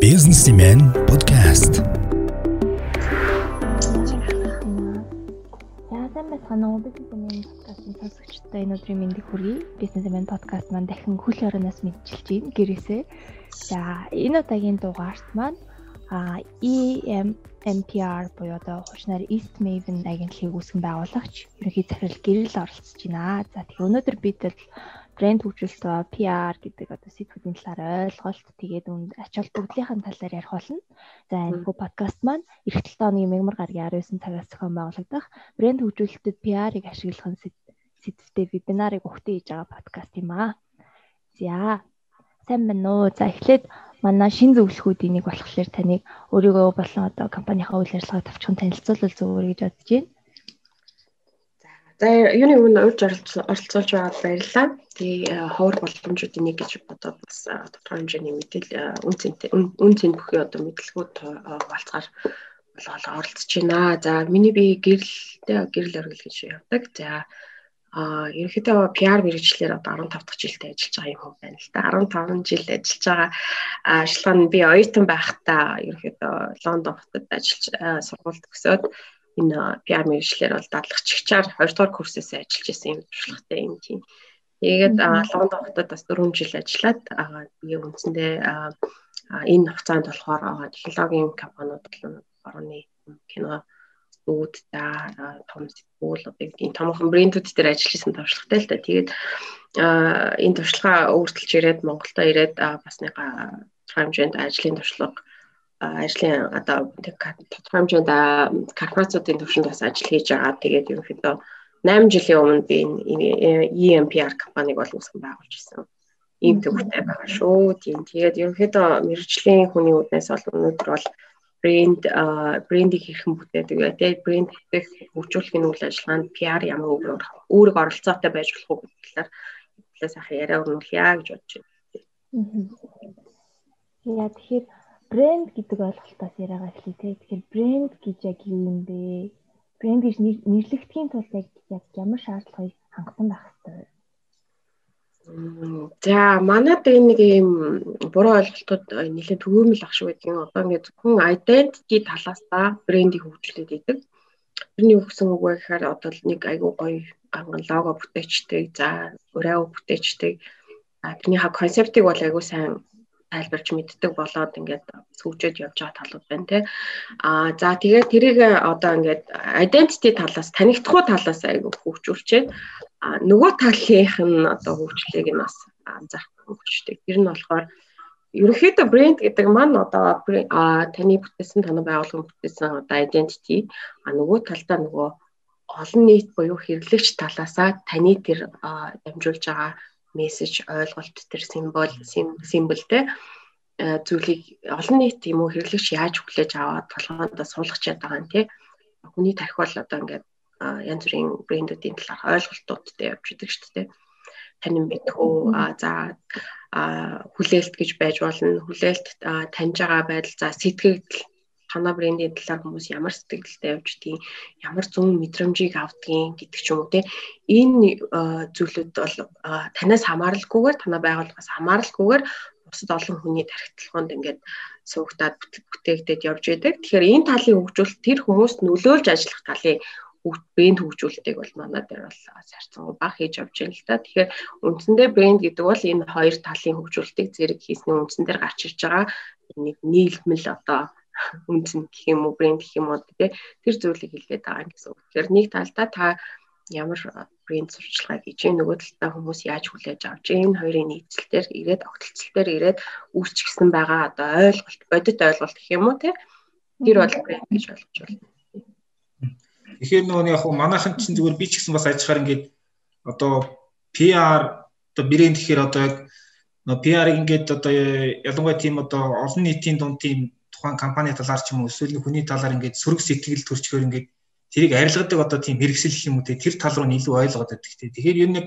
Businessman podcast. Яасан байцгаана уу Businessman podcast-ын сонсогчдод энэ өдрийн мэндийг хүргэе. Businessman podcast маань дахин хөл хорооноос мэдчилж байна гэрээсээ. За энэ удаагийн дугаарт маань а EM NPR буюу одоо хуучнаар East Maven агентлагийг үүсгэн байгуулагч ерөнхий захирал гэрэл оролцож байна. За тэгэхээр өнөөдөр бид брэнд хөгжүүлэлт ба PR гэдэг одоо сэдвүүдийн талаар ойлголт тэгээд үнд ач холбогдлынхаа талаар ярих болно. За энэ подкаст маань эх 7 хоногийн мягмар гаргийн 19 цагаас зохион байгуулагдах брэнд хөгжүүлэлтэд PR-ыг ашиглах сэдвтэй вебинарыг өгтөө хийж байгаа подкаст юм аа. За сайн байна уу? За эхлээд манай шин зөвлөхүүдийн нэг болохоор таныг өөрийгөө болон одоо компанийнхаа үйл ажиллагааг тавчхан танилцуулбал зүгээр гэж бодож байна. За юуны өмнө урьж оролцуулж байгаад баярлалаа. Тэгээ ховор боломжуудын нэг гэж одоо бас тодорхой хэмжээний мэдээлэл үн цэнтэй үн цэн бүхий одоо мэдлэгүүд болцгаар болоо оролцож байна. За миний би гэрэлтэй гэрэл оргил гэж явдаг. За а ерөнхийдөө PR мэрэгчлэр одоо 15 дахь жилдээ ажиллаж байгаа юм хүн байна л да. 15 жил ажиллаж байгаа ажиллагаа нь би оюутан байхдаа ерөнхийдөө Лондон хотод ажиллаж сургууль төгсөөд энэ PR мэрэгчлэр бол дадлахчигчаар 2 дугаар курсээс ажиллаж исэн юм туршлагатай юм тийм. Тэгээд Лондон хотод бас 4 жил ажиллаад би үндсэндээ энэ хугацаанд болохоор технологийн компаниуд орны кино үүд за том сэтгүүл энэ томхон брэндүүд дээр ажиллаж исэн туршлагатай л да. Тэгээд энэ туршлага өөртөлж ирээд Монголдо ирээд бас нэг хэмжээнд ажлын туршлага ажлын одоо тодорхой хэмжээнд корпорациудын төвшөнд бас ажил хийж байгаа. Тэгээд ерөнхийдөө 8 жилийн өмнө би EMPR компаниг үүсгэн байгуулж ирсэн. Ийм төвхтэй байгаа шүү. Тийм. Тэгээд ерөнхийдөө мэрэгжлийн хүний үднээс бол өнөөдөр бол брэнд брендийг хэрхэн бүтээдэг вэ? Тэгээд брэнд хийх хөгжүүлэхийн үйл ажиллагаанд PR ямар өөрөөр өөрөг оролцоотой байж болох уу гэдэг талаар хэлээ сайхан яриа өрнүүлъя гэж бодож байна. Яа тэгэхээр брэнд гэдэг ойлголтоос яриагаа эхлэе те. Тэгэхээр брэнд гэж яг юу юм бэ? Брэнд гэж нэрлэгдэхийн тулд яг ямар шаардлагыг хангасан байх вэ? За манад энэ нэг юм буруу ойлголтууд нэлээд төгөөмөл ах шиг байдаг юм. Одоо ингээд зөвхөн identity талаас та брендийг хөгжүүлээд идэг. Тэрний өгсөн үг вэ гэхээр одоо нэг айгүй гоё ганган лого бүтээчдэг, за өрөө бүтээчдэг. А тэрнийхээ концептыг бол айгүй сайн тайлбарч мэддэг болоод ингээд сүүжээд явж байгаа талууд байна те. А за тэгээд тэрийг одоо ингээд identity талаас танигдхуу талаас айгүй хөгжүүлчихэд нөгөө талынх нь одоо хөгжлийг нь бас анзаарах хөгжтэй. Тэр нь болохоор ерөнхийдөө брэнд гэдэг маань одоо таны бүтээсэн танай байгууллагын бүтээсэн одоо identity а нөгөө талдаа нөгөө олон нийт буюу хэрэглэгч талаасаа таны тэр дамжуулж байгаа мессеж ойлголт тэр символ символтэй зүйлийг олон нийт юм уу хэрэглэгч яаж хүлээж аваад толгоондоо суулгах чаддаг байгаа юм тий. Хүний тарих бол одоо ингээд янз бүрийн брэндүүдийн талаар ойлголтуудтай явж идэг шүү дээ. Танин мэдхүү за хүлээлт гэж байж болно. Хүлээлт таньж байгаа байдал за сэтгэл танаа брендийн талаар хүмүүс ямар сэтгэлдээ явж идгийг, ямар зүүн мэдрэмжийг авдгийг гэдэг ч юм уу те. Энэ зүйлүүд бол танаас хамааралгүйгээр танаа байгууллагаас хамааралгүйгээр бусад олон хүний тархитлаханд ингээд суугтаад бүтээгдээд явж байдаг. Тэгэхээр энэ талын хөгжүүлэлт тэр хүмүүст нөлөөлж ажиллах талын брэнд хөгжүүлэлтийг бол манай дээр бол зарцсан баг хийж авч байна л да. Тэгэхээр үндсэндээ брэнд гэдэг бол энэ хоёр талын хөгжүүлэлтийг зэрэг хийсний үндсэн дээр гарч ирж байгаа нэг нийлмэл одоо үндсэн гэх юм уу брэнд гэх юм уу тий тэр зүйлийг хэлгээд байгаа юм гэсэн үг. Тэгэхээр нэг талдаа та ямар брэнд сурчлагаа хийж гин нөгөө талдаа хүмүүс яаж хүлээж авч энэ хоёрын нийцэлтээр ирээд огтлцэлтээр ирээд үйлчлэгсэн байгаа одоо ойлголт бодит ойлголт гэх юм уу тий тэр бол брэнд гэж ойлгож байна. Тэгэхээр нөгөө яг манайхан чинь зүгээр би ч гэсэн бас ажихаар ингээд одоо PR одоо брэнд гэхээр одоо яг PR-ыг ингээд одоо ялангуяа тийм одоо олон нийтийн дунд тийм тухайн компани талаар ч юм уу эсвэл хүний талаар ингээд сөрөг сэтгэл төрчгөр ингээд тэрийг арилгадаг одоо тийм хэрэгсэл гэх юм уу тэр тал руу илүү ойлгоод байдаг тийм. Тэгэхээр ер нь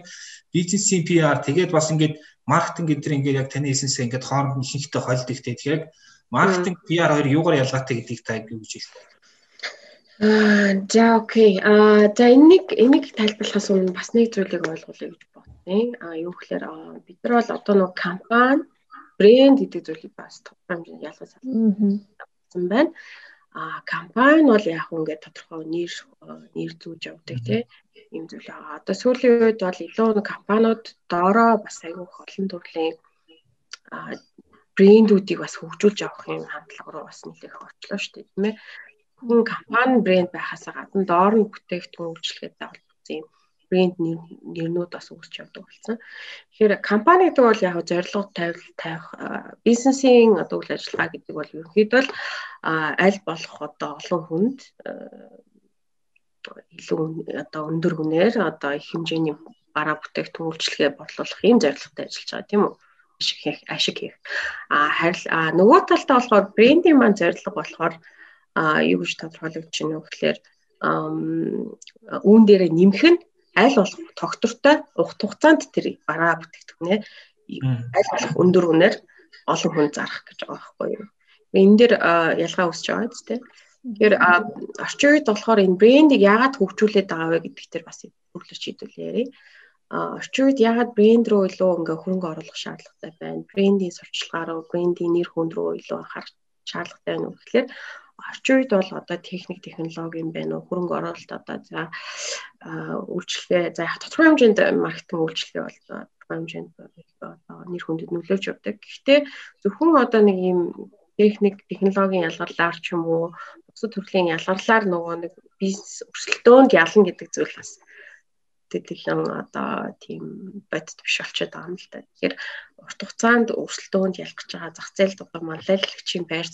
бизнесийн PR тэгээд бас ингээд маркетинг гэдэг ингээд яг таны хэлсэнсээ ингээд хооронд нь ихэнхдээ холддог тийм. Тэгэхээр маркетинг PR хоёр юугаар ялгаатай гэдгийг та юу гэж хэлэх вэ? Аа за окей. Аа за энийг энийг тайлбарлахаас өмнө бас нэг зүйлийг ойлгуулъя гэж бодсон. Аа юу гэхээр бид нар бол одоо нэг компани брэнд гэдэг зүйлийг бас тодорхой хэмжээнд ялгаж салсан байна. А компани бол яг ингээд тодорхой нэр нэр зүүж явдаг тийм ийм зүйл байгаа. Одоо сүүлийн үед бол илүү компаниуд доороо бас аягүй олон төрлийн брэндүүдийг бас хөгжүүлж авах юм хандлага руу бас нэлээх орчлоо шүү дээ тийм ээ. Хүн компани брэнд байхаас гадна доор нь бүтээгдэхүүн үйлчлэгээтэй холбогдсон юм брэнд нэрнүүд бас үүсч явдаг болсон. Тэгэхээр компани гэдэг бол яг зорилго тавил тавих бизнесийн одоо үйл ажиллагаа гэдэг бол ерөнхийдөө л аль болох одоо олон хүнд илүү одоо өндөр гүнээр одоо их хэмжээний бараа бүтээгдэхүүн үйлчлэгээ борлуулах ийм зорилготой ажиллаж байгаа тийм үү? ашиг хийх ашиг хийх. А харин нөгөө талдаа болохоор брендинг маань зорилго болохоор юу гэж тодорхойлогдож байна вэ гэхээр үүн дээрээ нэмэх нь аль болох тогтвортой ухт хугацаанд тэр бараа бүтээгдэхүүнээ аль болох өндөр үнээр олон хүн зарах гэж байгаа байхгүй юу. Энэ дээр ялгаа үүсэж байгаа ч тийм. Тэгэхээр орчин үед болохоор энэ брендийг яагаад хөгжүүлээд байгаа вэ гэдэгт тэр бас өглөө шийдвэрлэе ярив. Орчин үед яагаад брэнд рүү илүү ингээ хөрөнгө оруулах шаардлагатай байна? Брендийн сурчлагаар руу, брендийн нэр хүнд рүү илүү анхаарах шаардлагатай байна уу гэхээр орчин үед бол одоо техник технологи юм байна уу хөрөнгө оруулалт одоо за үйлчлэгээ за тодорхой хэмжээнд маркетинг үйлчлэгээ бол тодорхой хэмжээнд нэр хүндэд нөлөөж явдаг. Гэхдээ зөвхөн одоо нэг юм техник технологийн ялгарлаар ч юм уу бусад төрлийн ялгарлаар нөгөө нэг бизнес өрсөлдөөнд ялна гэдэг зүйл бас тэтгэн одоо тийм бодит биш болчиход байгаа юм л да. Тэгэхээр урт хугацаанд өрсөлдөөнд гэж байгаа зах зээлд одоо манлайлагчийн байр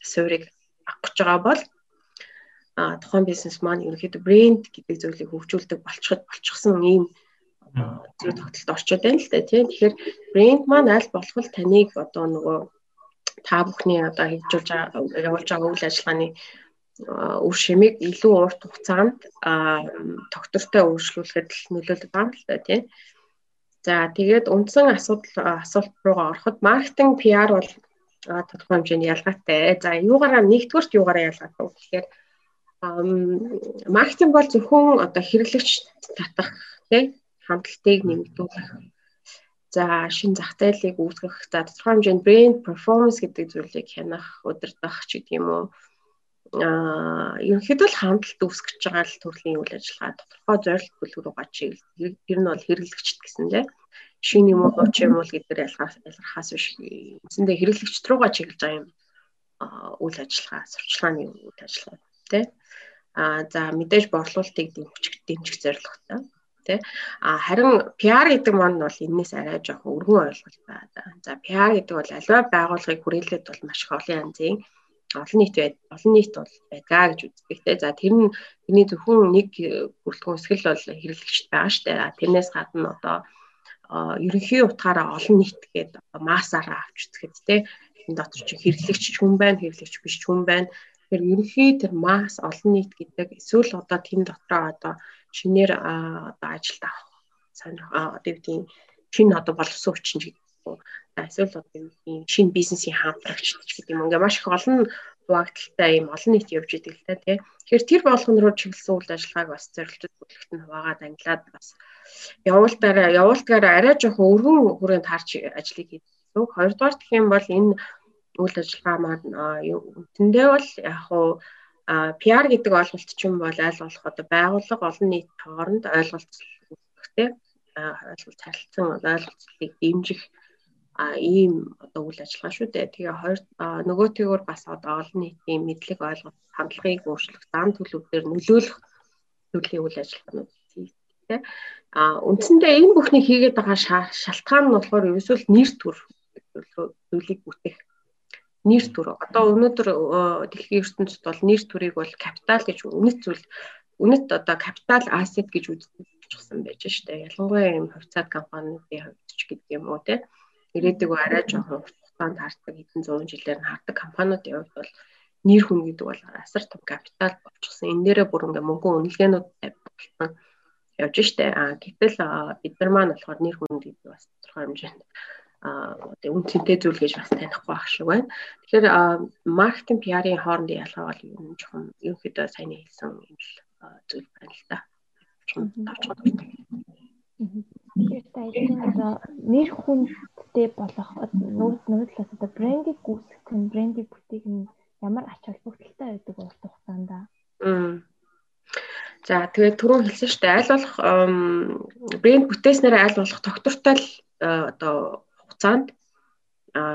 суурийг авах гэж байгаа бол а тухайн бизнес маань ерөнхийдөө брэнд гэдэг зүйлийг хөгжүүлдэг болчиход болчихсон ийм зүйл тогтолд орчод байна л да тийм. Тэгэхээр брэнд маань аль болох таныг одоо нөгөө та бүхний одоо хэрэгжүүлж явуулж байгаа үйл ажиллагааны үр шимийг илүү урт хугацаанд тогтвортой өөрчлүүлэхэд нөлөөлөд байгаа юм л да тийм. За тэгээд үндсэн асуудал асуулт руугаа ороход маркетинг PR бол тодорхой хэмжээний ялгаатай. За юугаараа нэгдүгürt юугаараа ялгаатай вэ гэхээр маркетинг бол зөвхөн одоо хэрэглэгч татах тий хандлтыг нэмэгдүүлэх. За шин зах зээлийг үүсгэх, за тодорхой хэмжээнд брэнд перформанс гэдэг зүйлийг хянах, удирдах ч гэдэг юм уу. Аа ерөнхийдөө л хандлт үүсгэж байгаа л төрлийн үйл ажиллагаа тодорхой зорилт бүлгэрүүгээ чиглэл. Тэр нь бол хэрэглэгчд гэсэн тий шин юм уу хууч юм уу гэдгээр ялгархаас биш үндсэндээ хэрэглэгчд руугаа чиглэж байгаа юм үйл ажиллагаа сурчлагын үйл ажиллагаа тий а за мэдээж борлуулалтыг дэмжих дэмжих зорилготой тий а харин PR гэдэг маань бол энэс арай жоохон өргөн ойлголт байна. За PR гэдэг бол аливаа байгууллагыг хүрээлээд бол маш их олон янзын олон нийт байд олон нийт бол байдгаа гэж үздэг те. За тэр нь тэрний зөвхөн нэг бүрэлдэхүүн өсгөл бол хэрэглэгчд байгаа штэ. Тэрнээс гадна одоо ерөнхий утгаараа олон нийт гээд массаараа авч үзэхэд те энэ дотор чи хэрэглэгч хүн байна, хэрэглэгч биш хүн байна. Тэгэхээр ерөнхий тэр масс олон нийт гэдэг эсвэл одоо тийм дотроо одоо шинээр одоо ажилд авах сонир одоо юу гэдэг шинэ одоо боловсон хүчин гэдэг эсвэл одоо юм шинэ бизнесийн хамтрагч гэдэг юм ингээ маш их олон хуваагдaltaй юм олон нийт явж идэг л та тий. Тэгэхээр тэр болгон руу чиглэсэн үйл ажиллагааг бас зорилттой бүлэгт нь хуваагаад ангилаад бас явуултаараа явуултгаараа арай жоохон өргөн хүрээнд харж ажлыг хийдэг. Хоёрдугаар гэх юм бол энэ үйл ажиллагаа маань үндсэндээ бол яг хуу PR гэдэг ойлголт ч юм бол аль болох одоо байгууллага олон нийт хооронд ойлголт үүсгэхтэй ойлголт харилцан ойлголцлыг дэмжих ийм одоо үйл ажиллагаа шүү дээ. Тэгээ хоёр нөгөөтэйгөр бас одоо олон нийтийн мэдлэг ойлголт хандлагыг өөрчлөх, зам төлөвлөөр нөлөөлөх төрлийн үйл ажиллагаанууд тийм. А үндсэндээ энэ бүхнийг хийгээд байгаа шалтгаан нь болохоор ерөөсөө нэр төр зүйлийг бүтээх нэр төр. Одоо өнөөдөр дэлхийн ертөнцид бол нэр төрийг бол капитал гэж үнэт зүйл үнэт одоо капитал ассет гэж үздэг байж штэ. Ялангуяа юм хувьцаат компаниудын хувьд ч гэдэг юм уу те ирээдүг арай жоохон хугацаанд хардаг хэдэн зуун жилээр нь хардаг компаниудын хувьд бол нэр хүн гэдэг бол асар том капитал болчихсон. Энэ дээрээ бүр ингээ мөнгөн үнэлгээнүүд тавьсан явж штэ. А гэтэл бид нар маань болохоор нэр хүн гэдэг бас тодорхой хэмжээнд а одоо үнцэнтэй зүйл гэж бас танихгүй байх шиг байна. Тэгэхээр маркетинг PR-ийн хоорондын ялгаа бол юм жоохон ерөнхийдөө сайн хэлсэн юм л зүйл байна л да. Тэгэхээр та эдгээр одоо нэр хүндтэй болох нүүд талаас одоо брендийг гүйцэтгэх нь брендийг бүтээх нь ямар ач холбогдолтой байдаг урт хугацаанд. За тэгээд түрүүн хэлсэн шүү дээ. Аль болох брэнд бүтээснээр аль болох тогтвортой одоо хугацаанд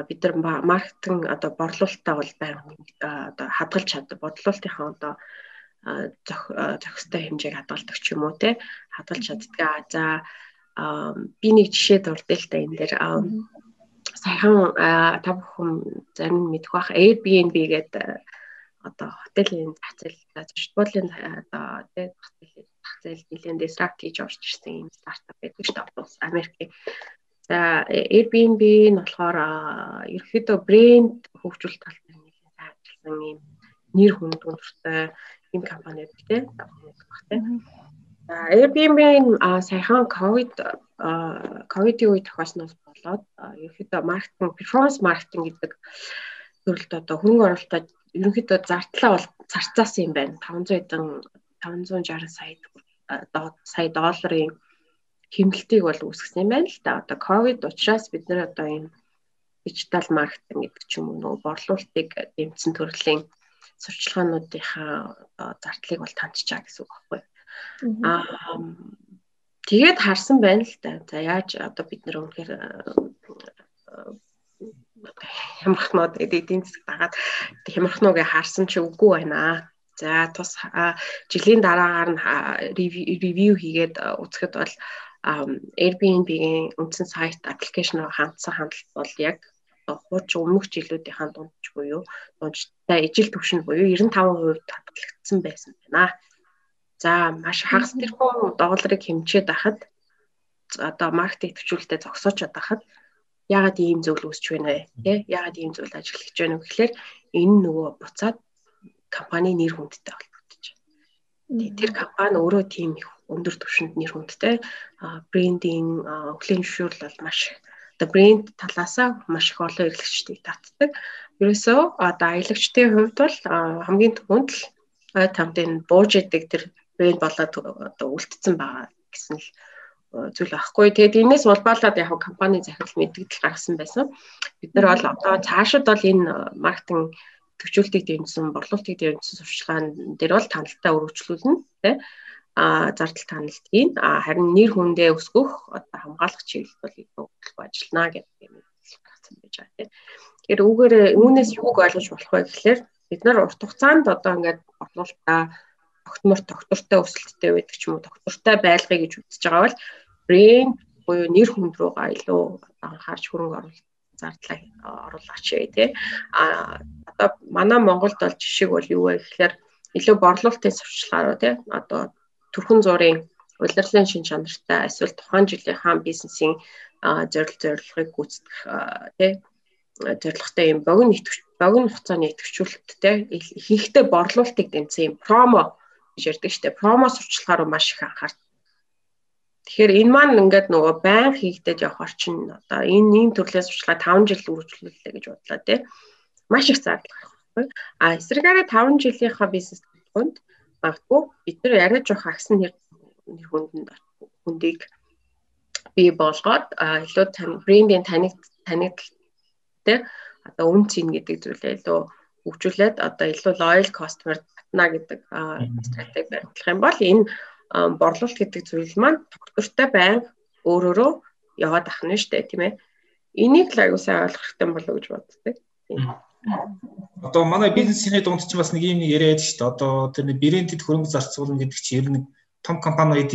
бид нар маркетинг одоо борлуулалтаа бол байнга одоо хадгалж чад бодлуулалтынхаа одоо зохистой хэмжээг хадгалдаг ч юм уу те? Хадгалж чаддгаа за би нэг жишээ дурдъя л да энэ дээр саяхан та бүхэн зарим мэдэх бах. Airbnb гэдэг одоо хотелийн зах зээл зочдлын одоо тий зах зээл нэлээд disrupt хийж орж ирсэн юм стартап байдаг шүү дээ Америкийн. За Airbnb нь болохоор ерөөхдөө брэнд хөгжүүлэлт тал дээр нэлээд сайн ажилласан юм. Нэр хүнд өндөртэй юм компани байдаг тийм. За Airbnb саяхан ковид ковидын үе тохиолсноос болоод ерөөхдөө маркетинг перформанс маркетинг гэдэг төрөлд одоо хөрөнгө оруулалтад ерөнхийдөө зардлаа бол зарцаасан юм байна. 500 эдэн 560 сая сая долларын хэмнэлтийг бол үүсгэсэн юм байна л да. Одоо ковид учраас бид нар одоо энэ дижитал маркетинг гэдэг ч юм уу нөгөө борлуулалтыг дэмжсэн төрлийн сурчлагынуудынхаа зардлыг бол тандчаа гэсэн үг байхгүй. Аа тэгээд харсан байна л да. За яаж одоо бид нэр үнэхээр хямрахнууд эдийн засаг дагаад хямрахнуугээ харсан чи үгүй байна. За тус жилийн дараагаар нь ревю хийгээд үзэхэд бол Airbnb-ийн үндсэн сайт аппликейшн хандсан хандлт бол яг хуучин өмнөх жилүүдийнхаа дундч буюу дундчтай ижил түвшин буюу 95% татгалагдсан байсан байна. За маш хагас тэрхүү долларыг хэмжээд байхад одоо маркетинг төвчүүлэлтэд зогсоочод байхад яагаад ийм зүйл үүсч байна вэ? Тэ яагаад ийм зүйл ажиглаж байна вэ гэхээр энэ нөгөө буцаад компани нэр хүндтэй холбогдож байна. Тэр компани өөрөө тийм их өндөр түвшинд нэр хүндтэй брендинг өвлийн зөвшөөрөл бол маш одоо брэнд талаасаа маш их олон эрхлэгчдийг татдаг. Ерөөсөө одоо аялагчдын хувьд бол хамгийн түрүүнд л ой тамтын бууж идэг тэр брэнд болоод одоо үлдсэн байгаа гэсэн л зүйл байхгүй. Тэгээд энэс улбаалаад яг компани захирал мэдгдэл гаргасан байсан. Бид нар бол одоо цаашид бол энэ маркетинг төвчүүлтийг дэмжсэн, борлуулалтыг дэмжсэн сурчлагын дээр бол таналтаа өргөжлүүлнэ, тийм а зардал таналт ийн харин нэр хүндээ өсгөх одоо хамгаалах чиглэл бол өгөх ажиллана гэдэг юм гарсан байж байгаа тийм. Тэгэхээр үүгээр үүнээс юуг ойлгож болох вэ гэхээр бид нар урт хугацаанд одоо ингээд бодлуулалтаа тогтмор тогтвортой өсөлттэй байдаг ч юм уу тогтвортой байлгыг гэж үзэж байгаа бол брэнд буюу нэр хүнд рүүгээ илүү анхаарч хөрөнгө оруулалт зардлаа оруулаач тий. А одоо манай Монголд бол жишээ бол юу вэ гэхээр илүү борлуулалтын сурчлагаараа тий одоо төрхөн зургийн улирлын шин чанартай эсвэл тухайн жилийнхаа бизнесийн зорил зорилгыг гүйцэтгэх тий зорилготой юм богино итгэвч богино хугацааны итгэвчүүлэлттэй ихэнхдээ борлуулалтыг дэмжсэн юм промо гэж ярьдаг штеп промо сурчлагаар маш их анхаард. Тэгэхээр энэ маань ингээд нөгөө байн хийгдэж явах орчин одоо энэ ийм төрлийн сурчлага 5 жил үргэлжлүүлээ гэж бодлоо тий. Маш их зардал гарах байхгүй. А эсвэргээрээ 5 жилийнхаа бизнес хүнд магадгүй бид нар арай жоох агсан нэр нэр хүнд хүндийг бий болгоод илүү тань брендийн таник танигдaltaй одоо үн цэн гэдэг зүйлээ илүү хөгжүүлээд одоо илүү loyal customer татна гэдэг стратеги баримтлах юм бол энэ борлуулалт гэдэг зүйл маань тогтвортой байнга өөрөөрөө яваад ахна штэ тийм ээ. Энийг л аягүй сайн ойлгох хэрэгтэй болов гэж боддог. Одоо манай бизнесийн дунд чинь бас нэг юм яриад дээ. Одоо тэр нэг брэндэд хөрөнгө зарцуулна гэдэг чинь ер нь том компаниуд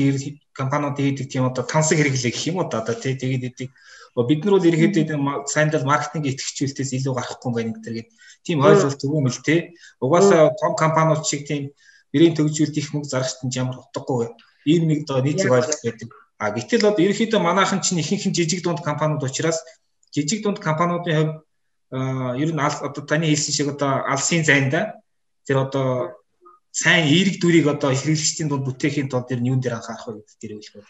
компаниуд хийдэг тийм одоо тансаг хэрэглээ гэх юм уу да. Одоо тий тэгээд идэг. Бид нар бол ерөөхдөө сайндал маркетинг идэвхжүүлэлтээс илүү гарахгүй байна гэдэг. Тийм ойлголт өгөө мэл тий. Угаасаа том компаниуд шиг тийм брэнд төгжүүлэлт их мөнгө зарахт нь ямар утгагүй ийм нэг одоо нийцэг ойлголт байдаг а гэтэл одоо ерөөхдөө манайхан чинь ихэнх жижиг дунд компаниуд учраас жижиг дунд компаниудын хувьд ер нь одоо таны хэлсэн шиг одоо алсын зайнда тэр одоо сайн эерэг дүрийг одоо хэрэглэгчдийн дунд бүтээхийн тулд ер нь юун дээр анхаарах вэ гэдэг дээр хэлэх үү.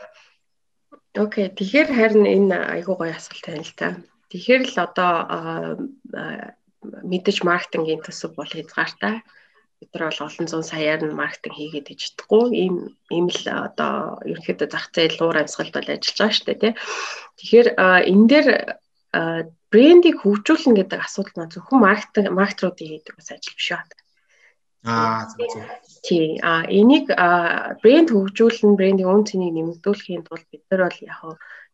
Окей. Тэгэхээр харин энэ айгуу гоё асуулт байна л та. Тэгэхээр л одоо мэдээж маркетингийн төсөв бол хязгаартай. Бид нар бол олон зуун саяар нь маркетинг хийгээд иж чадахгүй ийм ийм л одоо ерөнхийдөө зах зээл уур амьсгалд бол ажиллаж байгаа шүү дээ тий. Тэгэхээр энэ дээр брендийг хөгжүүлнэ гэдэг асуудал маань зөвхөн маркетинг маркетруудын хийдэг бас ажил биш байна. Аа зөв. Тий. А энийг брэнд хөгжүүлэн брендийн үн цэнийг нэмэгдүүлэхийн тулд бид нар бол яг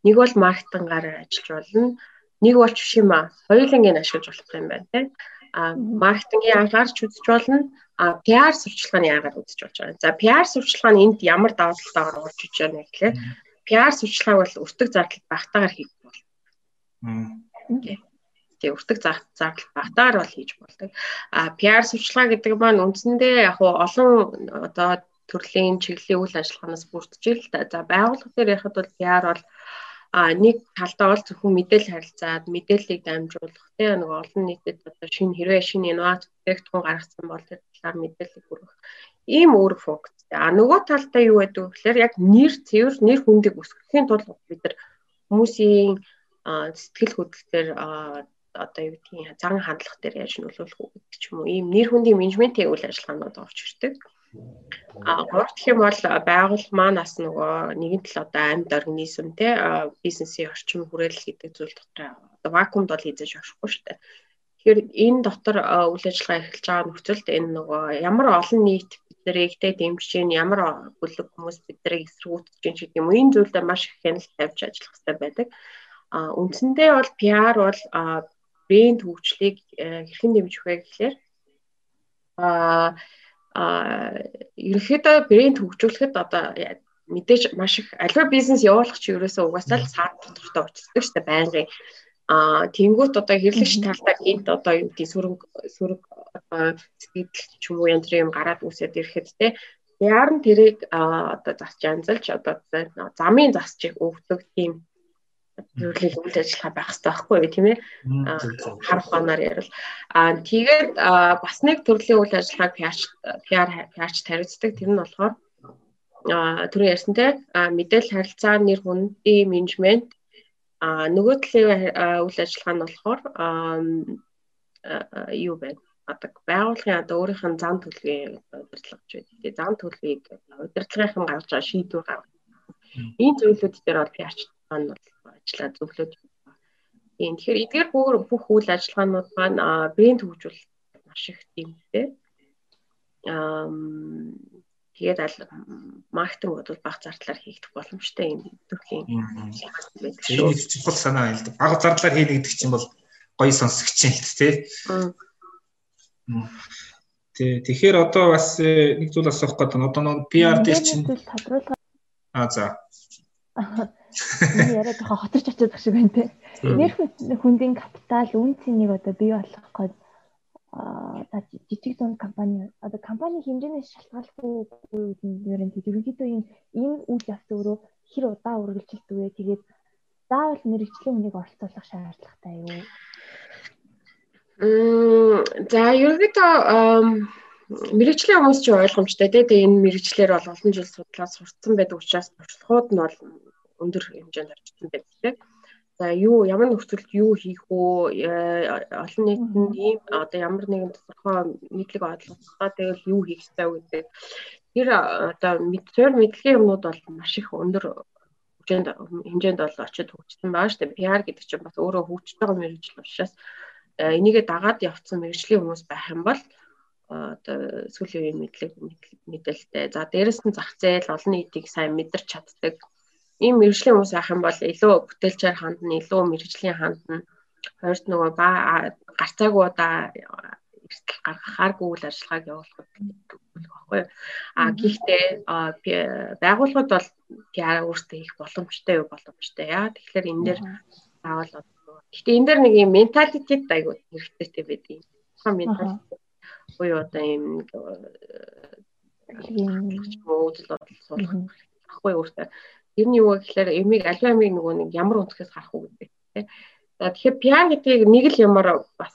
нэг бол маркетингаар ажиллаж болно. Нэг бол биш юм аа. Хоёулангийн ашиглаж болох юм байна тий. А маркетингийн анхаарч үзэж болно. А PR сурчлагын яагаар үзэж болж байгаа. За PR сурчлагын энд ямар давуу талаар орж иж байгаа вэ гэхлээр PR сурчлагыг бол өртөг зардал багтаагаар хийх болно. Тэгээ өртөг зардал багтаагаар бол хийж болдог. А PR сурчлага гэдэг маань үндсэндээ яг олон одоо төрлийн чиглэлийн үйл ажиллагаанаас бүрдэж ил. За байгууллага дээр яхад бол PR бол а нэг талдаа бол зөвхөн мэдээлэл харилцаад мэдээллийг дамжуулах тийм нэг олон нийтэд одоо шинэ хэрвээ шинэ инновац бүтээгдэхүүн гаргасан бол тэр талаар мэдээлэл хүргэх ийм өөр фокус. А нөгөө талдаа юу гэдэг вэ гэхээр яг нэр цэвэр нэр хүндийг өсгөхийн тулд бид нар хүмүүсийн сэтгэл хөдлөлтөөр одоо юу гэдгийг зан хандлах дээр яаж нөлөөлөх үү гэдэг ч юм уу ийм нэр хүндийн менежментийн үйл ажиллагаанууд орж ирдэг. А гурав дахь юм бол байгууллага маань бас нөгөө нэгэн тал одоо амьд организм те бизнесийн орчин хүрээлэл гэдэг зүйл дотор вакуумд бол хийж явахгүй шүү дээ. Тэгэхээр энэ дотор үйл ажиллагаа эхэлж байгаа нөхцөлд энэ нөгөө ямар олон нийт бид нарыг те дэмжиж ямар бүлэг хүмүүс бид нарыг эсэргүүцэж гин ч гэдэг юм. Энэ зүйлдээ маш их хяналт тавьж ажиллах хэрэгтэй байдаг. А үндсэндээ бол PR бол брэнд хөгжлийг э, хэрхэн дэмжих вэ гэхлээр а а ерөнхийдөө брэнд хөгжүүлэхэд одоо мэдээж маш их аливаа бизнес явуулах чи ерөөсөө угаасаа л саад тодорхой шүү дээ байнгын. А тэнгуут одоо хэрлэгч талдаа гинт одоо юу гэдэг сүрэг сүрэг одоо сэтгэл ч юм уу янз бүрийн юм гараад үсээд ирэхэд те яар нь тэрийг одоо засч янзалж одоо замын засчийг өгдөг тийм төрлийн үйл ажиллагаа байх хэрэгтэй байхгүй юу тийм ээ? Харах банаар ярил. А тэгээд бас нэг төрлийн үйл ажиллагааг PR PR тариуцдаг. Тэр нь болохоор түрүү ярьсан те мэдээлэл харилцаа нэр хүндийн менежмент а нөгөө талын үйл ажиллагаа нь болохоор юу байна одоо байгууллагын одоо өөрийнх нь зам төлөвийн удирдлагч байдаг. Тэгээ зам төлөвийг удирдлагынхан гаргаж байгаа шийдвэр гаргах. Энэ зүйлүүд дээр бол PRч маань бол ажиллаа зөвлөж байна. Тийм тэгэхээр эдгээр бүх үйл ажиллагаанууд маань брэнд хөгжүүл маш их тиймтэй. Аа тэгээд аль маркетинг бодвол баг зардлаар хийгдэх боломжтой юм төрлийн байдаг шүү. Энэ чухал санаа хэлдэг. Баг зардлаар хийнэ гэдэг чинь бол гоё сонсогч юм л тээ. Тэ тэгэхээр одоо бас э, нэг зүйл асуух гэдэг нь одоо нэг PR дээр чинь Аа за. Энэ яриад байгаа хоторч очиод шиг байна те. Нэр хүндийн капитал үн цэнийг одоо бий болгох гээд а жижиг дунд компани одоо компани хэмжээнээс шалтгаалгүй үгээр нь ерөнхийдөө энэ энэ үйл явц өөрөө хэр удаа үргэлжилдэг вэ? Тэгээд заавал мэрэгжлийн хүнийг оролцуулах шаардлагатай юу? Мм за ерөнхийдөө мэрэгжлийн хүмүүс ч ойлгомжтой тийм энэ мэрэгчлэр бол олон жил судлаад сурцсан байдаг учраас туршлагууд нь бол өндөр хэмжээнд орчсон байдаг тийм. За юу ямар нөхцөлд юу хийх үү э, олон нийтэнд ийм одоо ямар нэгэн тодорхой мэдлэг олгохоо тэгэл юу хийх ёстой гэдэг тэр одоо мэдээр мэдлэгийн юмнууд бол маш их өндөр хэмжээнд хэмжээнд бол очиж хөгжсөн байгаа шүү дээ. PR гэдэг чинь бас өөрөө хөгжиж байгаа мэрэгжил учраас э, энийгээ дагаад явцсан мэрэгжлийн хүмүүс байх юм бол одоо сүүлийн үеийн мэдлэг мэдээлэлтэй. За дээрэс нь зах зээл олон нийтийг сайн мэдэрч чаддаг ийм мэрэгжлийн хүмүүс авах юм бол илүү бүтээлчээр хандна, илүү мэрэгжлийн хандна. Хоёрт нөгөө ба гарцаагүй удаа эрсдэл гаргахааргүй үйл ажиллагааг явуулах гэдэг баггүй. А гэхдээ байгууллагууд бол PR өөртөө их боломжтой юу боломжтой. Яа тэгэхээр энэ дээр заавал гэхдээ энэ дээр нэг юм менталитет айгуу хэрэгтэй байдаг. Тухайн менталитет буюу одоо ийм үүдэл бодол суулгах. Баггүй өөртөө. Тэр нь юу вэ гэхээр эмийг аливаа эмийг нөгөө нэг ямар өнцгөөс гарах уу гэдэг тийм. За тэгэхээр PR гэдгийг нэг л ямар бас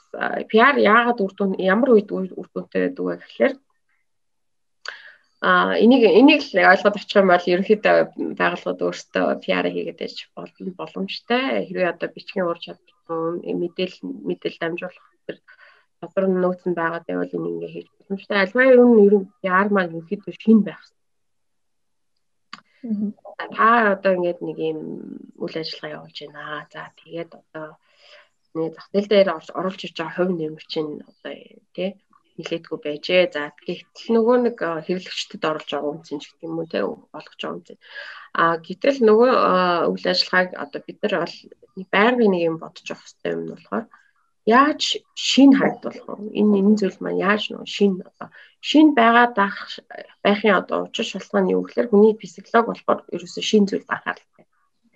PR яагаад үр дүн ямар үед үр дүнтэй байдаг вэ гэхээр а энийг энийг л ойлгоод очих юм бол ерөнхийдөө байгууллагууд өөрсдөө PR хийгээд байж болно боломжтой. Хэрвээ одоо бичгийн ур чадвар мэдээлэл мэдээлэл дамжуулах нөөц нь байгаа байвал энэ ингээ хийж боломжтой. Альва юм ер нь яар маань ерөөхдөө шин байх. Та одоо ингээд нэг юм үйл ажиллагаа явуулж байна. За тэгээд одоо нэг зах зээл дээр оруулж иж байгаа хувь нэмэр чинь одоо тий нилээдгүй байжээ. За гэтэл нөгөө нэг хэрэглэгчдэд оруулж байгаа үнцэн ч гэх юм уу те олгож байгаа үнцэн. А гэтэл нөгөө үйл ажиллагааг одоо бид нар бол байнгын нэг юм бодож авах хэрэгтэй юм болохоор яаж шин харагдуулах вэ? Энэ энэ зүйл маань яаж нөгөө шин одоо шин байгаа дах байхын одоо учир шалтгаан нь юу гэхээр хүний психолог болохоор ерөөсөө шин зүйл анхаарал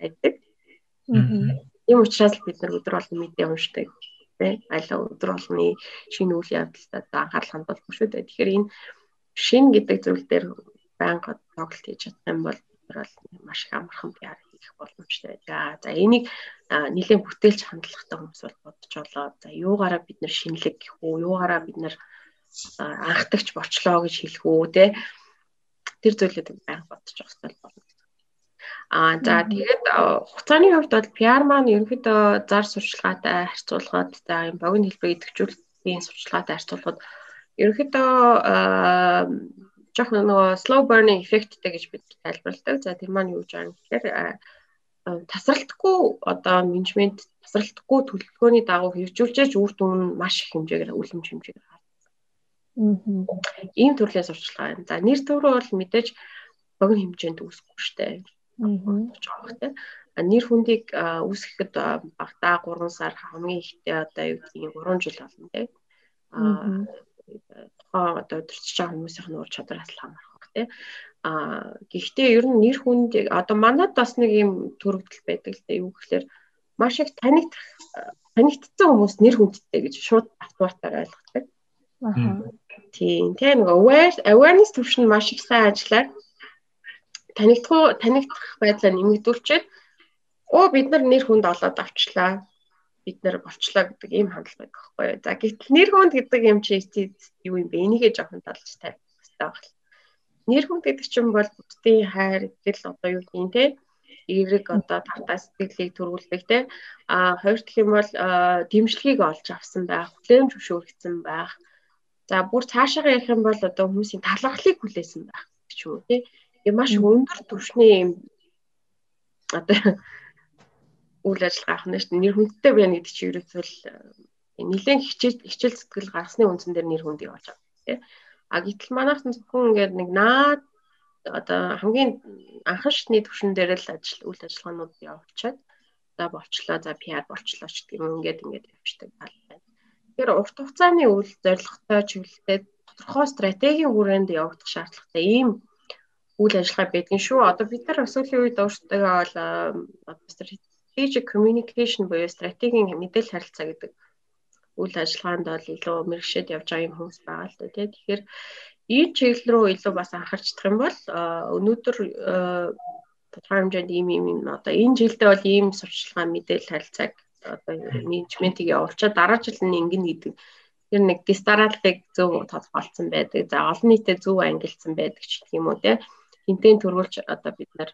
байдаг. Ийм учраас бид нар өдөр болгон мэдээ уншдаг тий аль өдөр болгоны шинэ үйл явдалтад анхаарал хандуулах шүү дээ. Тэгэхээр энэ шин гэдэг зүйл дээр байнга тоглолт хийж юм бол бол маш их амархан пиар хийх боломжтой байдаг. За энийг нэлээд бүтээлч хандлагатай хүмүүс бол бодож олоо. За юугаараа бид нар шинэлэг гэх үү? Юугаараа бид нар анхдагч борчлоо гэж хэлэх үү те тэр зүйлүүдийг байнга бодож авах хэрэгтэй болно. Аа за тэгээд хугацааны хувьд бол PR маань ерөнхийдөө зар сурчлагаатай харьцуулахад за юм богино хэлбэрийг идэвхжүүлэхийн сурчлагаатай харьцуулахад ерөнхийдөө жоохон нөгөө slow burning effectтэй гэж бид тайлбарладаг. За тэр маань юу гэж байгаа юм гэхээр тасралтгүй одоо менежмент тасралтгүй төлөвлөгөөний дагуу хэрэгжүүлж үр дүн нь маш их хэмжээгээр үлэмж хэмжээгээр. Аа. Ийм төрлийн сурчлага байна. За нэр төрөө бол мэдээж богино хэмжээнд үүсэхгүй бах тийм нэр хүндийг үүсгэхэд багтаа 3 сар хамгийн ихтэй одоо юу гэдгийг 3 жил болно тийм а одоо өдөрчж байгаа хүмүүсийн нуур чадвараас л хамаарх баг тийм а гэхдээ ер нь нэр хүндийг одоо манад бас нэг юм төрөгдөл байдаг л дээ юу гэхээр маш их танигдах танигдсан хүмүүс нэр хүндтэй гэж шууд автоматар ойлгодог. Аа. Тийм. Тэгээ нэг aware awareness төвшин маш их сайн ажиллаад танигдах танигдах байдлаа нэмэгдүүлчихэд оо бид нар нэр хүнд олоод авчлаа бид нар болчлаа гэдэг ийм хандлага байдаг байхгүй юу. За гэтэл нэр хүнд гэдэг юм чи юу юм бэ? Энийгээ жоохон талж тавих хэрэгтэй байна. Нэр хүнд гэдэг чинь бол бүтдийн хайр, итгэл одоо юу юм те эерэг одоо тавтаа сэтгэлийг төрүүлдэг те а хоёр дахь юм бол дэмжлэгийг олж авсан байх, хүлээмж зөвшөөрөгдсөн байх. За бүр цаашаа ярих юм бол одоо хүмүүсийн талархлыг хүлээсэн байх гэж юм те маш өндөр түвшний юм одоо үйл ажиллагаа авах нь шүү дээ. Нэр хүндтэй байна гэдэг чинь ерөөсөө нэлээд хичээл хичээл сэтгэл гаргасны үндсэн дээр нэр хүнд явуулж байгаа тийм. А гэтэл манайх зөвхөн ингээд нэг наад одоо хамгийн анхан шатны түвшин дээр л ажил үйл ажиллагаанууд явуулчаад за болчлоо за PR болчлоо ч гэх юм ингээд ингээд явчихдаг тал байна. Тэгэхээр урт хугацааны үйл зорилготой чиглэлтэй тодорхой стратегийн хүрээнд явагдах шаардлагатай ийм үйл ажиллагаа байдгийн шүү. Одоо бид нар өсөлийн үед өөрсдөө бол strategic communication буюу стратегийн мэдээлэл харилцаа гэдэг үйл ажиллагаанд бол илүү мэрэгшээд явж байгаа юм хүмүүс байгаа л тий. Тэгэхээр ийм чиглэл рүү илүү бас анхаарчдах юм бол өнөөдөр тодорхой хэмжээнд ийм ийм одоо энэ жилдээ бол ийм сурчлагаа мэдээлэл харилцааг одоо менежментийг явуулчаад дараа жил нь ингэнэ гэдэг тэр нэг дистаралыг зөв тодорхойлцсон байдаг. За олон нийтэд зөв ангилсан байдаг ч гэх юм уу тий хинтэн төрүүлж одоо бид нар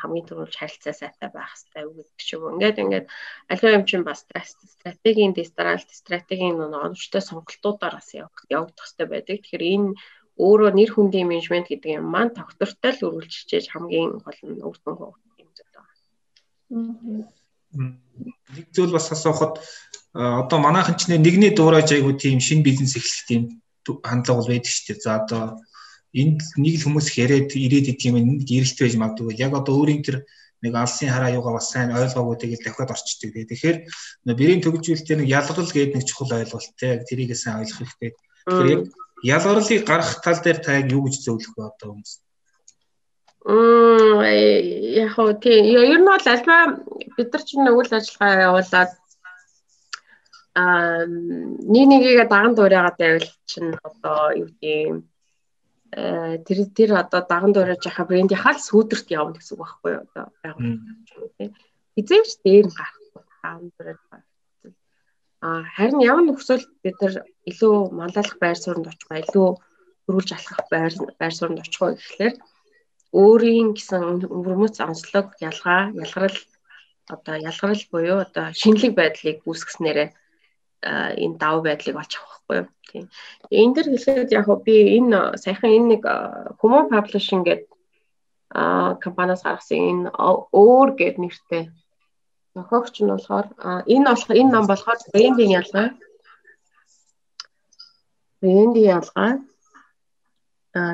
хамгийн түрүүлж харилцаа сайтай байх хэрэгтэй гэдэг ч юм уу. Ингээд ингээд аливаа юм чинь бас стратегийн дистралт стратегийн оновчтой сонголтуудаар бас явагдах хэрэгтэй байдаг. Тэгэхээр энэ өөрөө нэр хүндийн менежмент гэдэг юм маань тогтвортой л үргэлжлэж хамгийн гол нь дүн хуваах юм зүйл байна. Нэг зүйл бас асуухад одоо манайхан ч нэгний дуурайж айгуу тийм шинэ бизнес эхлэх тийм хандлага бол байдаг шүү дээ. За одоо энд нэг л хүмүүс яриад ирээд идэх юм нэг эрэлт байж магадгүй. Яг одоо өөрийн тэр нэг алсын хараа юугаа бас сайн ойлгоогүй тэгээд дахиад орчдөг. Тэгэхээр бэрийн төгжүүлэлтээр нэг ялгал гэдэг нэг чухал ойлголт те тэрийг сайн ойлгох хэрэгтэй. Тэгэхээр яг ялгарлыг гаргах тал дээр та яг юу гэж зөвлөх вэ одоо хүмүүс? Мм яг хоо тийм ер нь бол альва бид нар чинь үйл ажиллагаа явуулаад аа нэг нэгийгээ даган дуурайгаад байвал чинь одоо юу гэдэг Э, тэр тэр одоо даган дуурайж байгаа брендийнхаа л сүүдэрт явна гэсэн үг байхгүй юу? Одоо байгууллага тийм эзэмч дээр гарахгүй даган дуурайж байгаа. А харин ямар нөхцөл бид нар илүү манлайлах байр суурьнд очих ба илүү хөрвүүлж алхах байр байр суурьнд очих вэ гэхлээр өөрийн гэсэн өвөрмөц онцлог ялгаа ялгарл одоо ялгарл буюу одоо шинэлэг байдлыг үүсгэснээрээ энэ дав байдлыг олж авах байхгүй юу. Тийм. Энэ дэр хэлэхэд яг би энэ саяхан энэ нэг Humo Publishing гэдэг а компаниас гаргасан энэ өөр гэд нэртэй зохиогч нь болохоор энэ болохоор энэ ном болохоор брендинг ялгаа брендинг ялгаа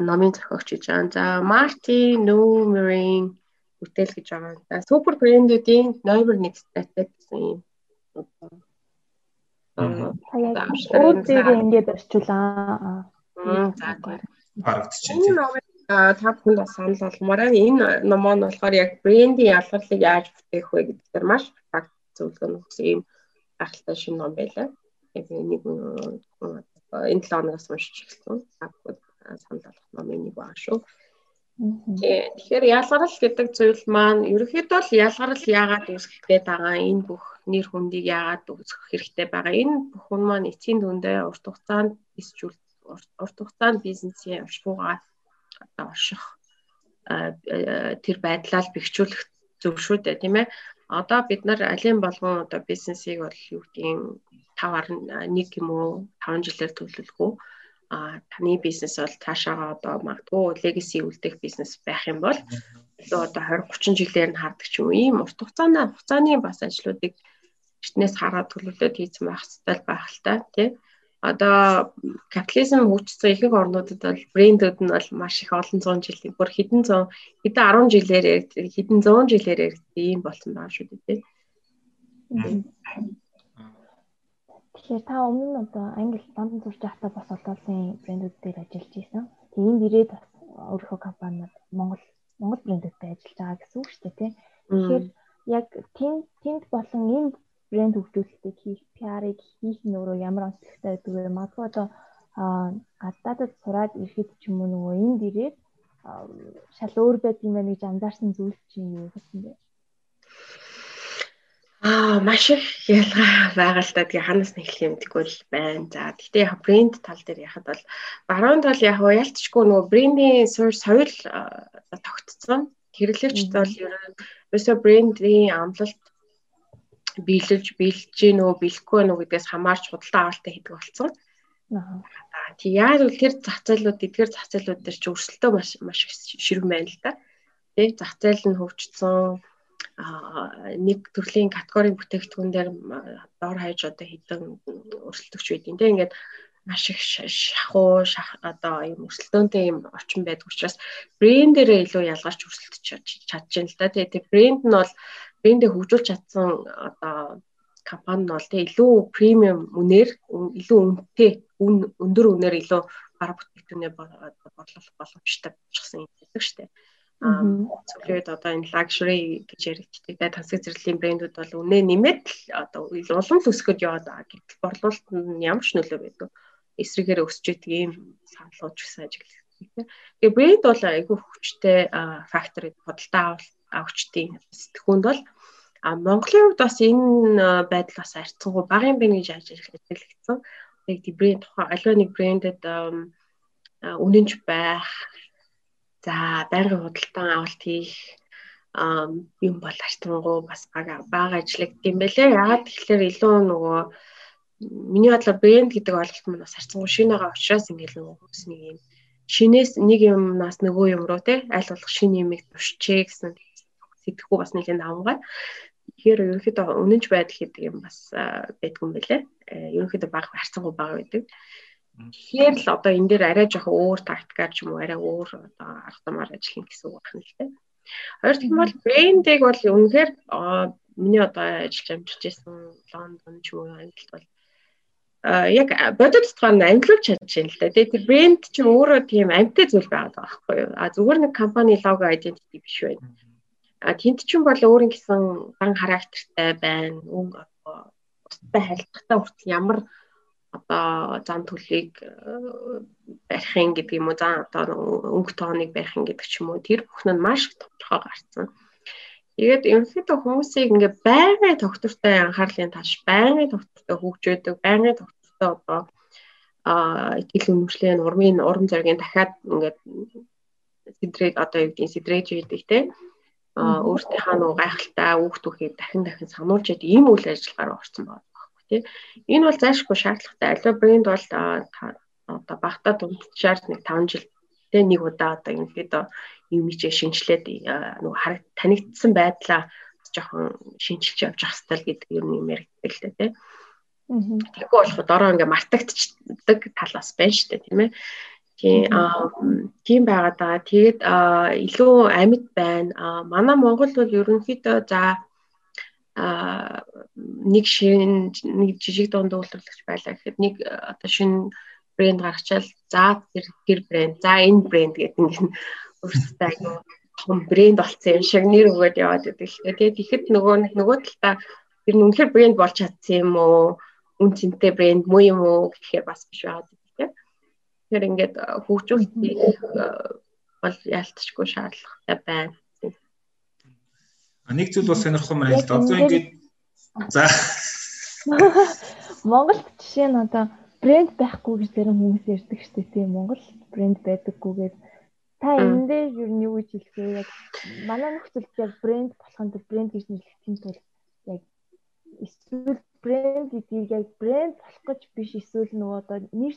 номын зохиогч гэж байна. За Мартин Нумерин бүтээл гэж байгаа. За супер брендүүдийн номер 1 статистик гэсэн юм. Аа өөр ингээд орчуулаа. За харагдчихэв. Энэ номыг та бүхэнд бас санал болгомоор. Энэ ном нь болохоор яг брендийн ялгарлыг яаж бүтээх вэ гэдгээр маш практик зөвлөгөө өгсөн юм гахалтай шинэ ном байлаа. Яг нэг энэ 7 оноос уншиж эхэлсэн. Та бүхэнд санал болгох номын нэг баг шүү. Тэгэхээр ялгарл гэдэг зүйл маань ерөнхийдөө л ялгарл яагаад үүсгэх гээд байгаа энэ бүх нэр хүндийг яагаад үүсгэх хэрэгтэй байгаа. Энэ бүхэн маань эцсийн дүндээ урт хугацаанд бисжүүл урт хугацаанд бизнесийн уршуугаа одоо орших тэр байдлаа л бэхжүүлэх зөв шүү дээ тийм ээ. Одоо бид нар алин болгон одоо бизнесийг бол юу гэдгийг 5-аар 1 юм уу 5 жилээр төлөвлөгөө а таны бизнес бол цаашаага одоо магадгүй legacy үлдэх бизнес байх юм бол илүү одоо 20 30 жилээр нь хардаг ч юм ийм урт хугацааны хугацааны бас ажлуудыг эртнээс хараад төлөвлөлөд хийсэн байх хэрэгтэй байх л та тий. Одоо капитализм хөгжсөн ихэнх орнуудад бол брэндүүд нь бол маш их олон зуун жилийн бүр хэдэн зуун хэдэн 10 жилээр хэдэн зуун жилээр ийм болсон байгаа шүү дээ тий Тэгэхээр та өмнө нь одоо англи Лондон сурч байхдаа бас олон улсын брэндүүд дээр ажиллаж байсан. Тэгээд энд ирээд бас өөрийнхөө компаниуд Монгол Монгол брэндүүдтэй ажиллаж байгаа гэсэн үг шүү дээ тий. Тэгэхээр яг тэнд тэнд болон энэ брэнд хөгжүүлэлтийг хийх, PR-ыг хийх нь өөрөө ямар онцлогтой байдаг вэ? Магадгүй одоо гадаадд сураад ирэхэд ч юм уу нөгөө энд ирээд шал өөр юм байна гэж анзаарсан зүйл чинь юу гэсэн бэ? Аа маш их ялгаа байгаа л да. Тэгээ ханаас нь эхлэх юм тэгвэл байна. За гэхдээ яг брэнд тал дээр яхад бол баруун тал яг ялцчгүй нөгөө брендийн суурь соёл тогтцсон. Хэрэглэгч бол ерөөсөө брендийн амлалт биелэж биелж гинөө бэлэхгүй нөө гэдгээс хамаарч худалдаа авалтаа хийдэг болсон. Аа тий яг л тэр зах зээлүүд эдгээр зах зээлүүд дээр ч өрсөлдөө маш маш ширүүн байна л да. Тий зах зээл нь хөгжсөн нэг төрлийн категорийн бүтээгдэхүүн дээр дор хаяж одоо хэдэн өрсөлдөгч байдیں۔ Тэ ингээд маш их шахуу шах одоо юм өрсөлдөөнтэй юм орчин байдаг учраас брендэрээ илүү ялгарч өрсөлдөж чадчихна л да. Тэгээ брэнд нь бол брендээ хөгжүүлж чадсан одоо компани нь бол тэг илүү премиум үнээр илүү үнэтэй үн өндөр үнээр илүү бараг бүтээгдэхүүнээ борлуулах боломжтой болчихсон юм байдаг шүү дээ зөвлөд одоо энэ luxury гэж яригддаг. Тансаг зэрлийн брэндүүд бол үнэ нэмээд л одоо улам л өсгөж яваад байгаа. Гэтэл борлуулалт нь ямар ч нөлөө байдаг. Эсрэгээр өсөж идэг ийм саналууд ч гэсэн ажиглагддаг. Тэгээ брэнд бол айгүй хүчтэй фактор худалдаа авахчдын сэтгүүнд бол а Монголын хувьд бас энэ байдал бас арцсангүй багын бэн гэж ажиглагдсан. Тэгээ брэнд тухайн аливаа нэг брэндэд үнэнч байх За байнгын худалдан авалт хийх юм бол артангуу бас бага ажиллагдсан юм байлээ. Яагаад тэгэхээр илүү нөгөө миний бодлоор брэнд гэдэг ойлголт маань бас харцангуй шинэ байгаа учраас ингээл нөгөө хүмүүс нэг юм шинээс нэг юмнаас нөгөө юм руу те аль болох шинэ юмыг туршчээ гэсэн сэтгэхүй бас нэлийн давмгаар. Тэгэхээр ерөнхийдөө үнэнч байдал гэдэг юм бас байдгүй юм байлээ. Э, ерөнхийдөө бага харцангуй бага байдаг. Тэгэхээр л одоо энэ дээр арай жоохон өөр тактикаар ч юм уу арай өөр одоо арга замаар ажиллах гэсэн үг байна л дээ. Хоёр дахь нь бол брендийг бол үнэхээр миний одоо ажиллаж амжилж байсан Лондон ч юм уу Англид бол яг бодит тутгаар нь амжилж чадчихээн л дээ. Тэгээд брэнд чинь өөрөө тийм амттай зүйл байгаад байгаа байхгүй юу? А зүгээр нэг компани лого identity биш байна. А тэнд чинь бол өөрийн гэсэн дан характертай байна. Өнгө бусдад харилцахтаа хүртэл ямар одоо зам төлийг э, барихын гэдэг юм уу? Зам одоо өнгө тооныг барихын гэдэг ч юм уу? Тэр бүхэн нь маш тодорхой гарцсан. Тэгээд ерөнхийдөө хүмүүсийг ингээ байнгын тогтвортой анхаарлын тааш байнгын тогтвортой хөгжөөдөг, байнгын тогтвортой одоо а итгэл үнэмшлийн урмын урам зоригийн дахиад ингээд сэдрээд одоо юу гэдгийг сэдрээж идэг те. А өөртөөхөө нөө гайхалтай үг түүхийг дахин дахин сануулж яд ийм үйл ажиллагаар орсон байна тий. Энэ бол зайлшгүй шаардлагатай. Аливаа брэнд бол одоо багтаа дундчаар нэг 5 жилдээ нэг удаа одоо ерөнхийдөө имижээ шинжилээд нөгөө хараг танигдсан байдлаа жоохон шинжилж явж ах хэрэгтэй гэдэг юм юм яригддаг л дээ тий. Тэгэхгүй болоход ороо ингээ мартагддаг талаас байна шүү дээ тийм ээ. Тийм аа тийм байгаад байгаа. Тэгээд илүү амьд байна. Аа манай Монгол бол ерөнхийдөө за нэг шин нэг жижиг дунд үйлдвэрлэгч байлаа гэхэд нэг одоо шинэ брэнд гаргачаал за тэр тэр брэнд за энэ брэнд гэдэг ингээ өөрсдөө аюу том брэнд болсон юм шиг нэр өгөөд яваад байдаг. Тэгээд ихэд нөгөө нөгөө талаа тэр нь үнэхээр брэнд болж чадсан юм уу? Үн цэнтэй брэнд муу юм уу гэхээр бас биш байгаа тийм. Тэгэхээр ингээд хөгжүүлэх бол ялцчгүй шаардлагатай байна. Нэг зүйл бас сонирхол маань л да. Одоо ингээд за Монголд жишээ нь одоо брэнд байхгүй гэж зарим хүмүүс ярьдаг шүү дээ тийм Монгол брэнд байдаггүйгээд Та энэ дээр юу нь юу гэж хэлэх вэ? Яг манай нөхцөлд яг брэнд болохын тулд брэнд гэж нэрлэхийн тулд яг эсвэл брэнд гэдгийг яг брэнд болох гэж биш эсвэл нөгөө одоо нэр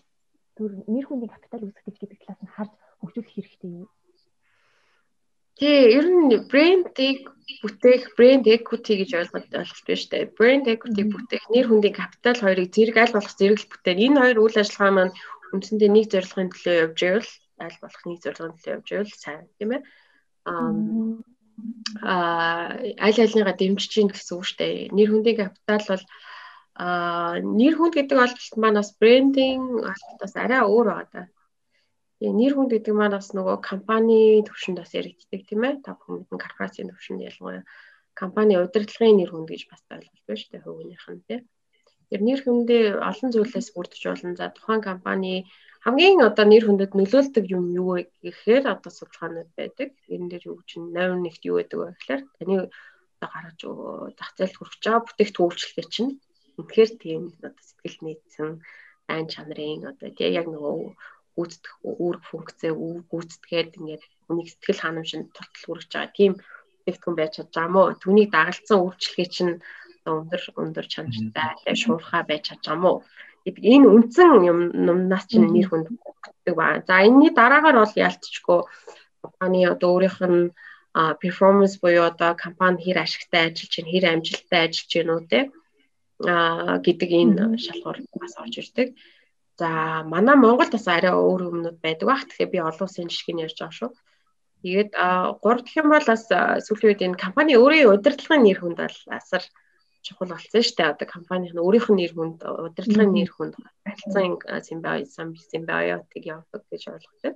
төр нэр хүндийн капитал үүсгэх гэж гэдэг талаас нь харж хөгжүүлэх хэрэгтэй юм. Тий, ер нь брендийг бүтээх, брэнд equity гэж ойлгоод ойлголт байна шүү дээ. Брэнд equity бүтээх, нэр хүндийн капитал хоёрыг зэрэг аль болох зэрэглэл бүтээн. Энэ хоёр үйл ажиллагаа маань үндсэндээ нэг зорилгын төлөө явж байвал аль болох нэг зорилгын төлөө явж байвал сайн тийм ээ. Аа аль альныгаа дэмжиж гин гэсэн үг шүү дээ. Нэр хүндийн капитал бол аа нэр хүнд гэдэг ойлголт маань бас брендинг ойлголтоос арай өөр байгаа да. Нэр хүнд гэдэг маань бас нөгөө компани төвшөнд бас яригддаг тийм ээ. Та бүхэн мэдэн корпорацийн төвшөнд ялангуяа компани удирдлагын нэр хүнд гэж бас ойлголт байна шүү дээ хувийнх нь тийм. Тэр нэр хүндээ олон зүйлээс бүрдэж болно. За тухайн компани хамгийн одоо нэр хүндэд нөлөөлдөг юм юу вэ гэхээр одоо судалгаанууд байдаг. Энэ дээр юу чинь 81-т юу байдаг вэ гэхээр таны одоо гаргаж зах зээлд хүрч байгаа бүтээгдэхүүн үйлчлэгээ чинь үнэхээр тийм одоо сэтгэл нийцсэн айн чанарын одоо тий яг нөгөө гүйцэтгэх үүрэг функцээ гүйцэтгээд ингээд хүний сэтгэл ханамжинд тултал хүргэж байгаа. Тийм бүтээгдэхүүн байж чадж байгаа мó. Түүнийг дагалцсан үйлчлэгээ чинь өндөр өндөр чанартай шуурхаа байж чадж байгаа мó энэ үндсэн юм юмнаас чинь нэр хүнд өгдөг ба. За энэний дараагаар бол ялцчгүй компани одоо өөрийнх нь перформанс буюу одоо компани хэр ашигтай ажиллаж чинь хэр амжилттай ажиллаж чинь үү те? А гэдэг энэ шалгуур бас орж ирдэг. За манай Монголд бас арай өөр юмнууд байдаг бах. Тэгэхээр би олон улсын жишгийг ярьж байгаа шүү. Тэгээд 3 дахь юм бол бас сүүлийн үед энэ компани өөрийн удирдлагын нэр хүнд бол асар чухал болсон шүү дээ. Одоо компанийн өөрийнх нь нэр хүнд, удирдлагын нэр хүнд харилцан Симбай, Симбайотыг явуулдаг гэж ойлгодог.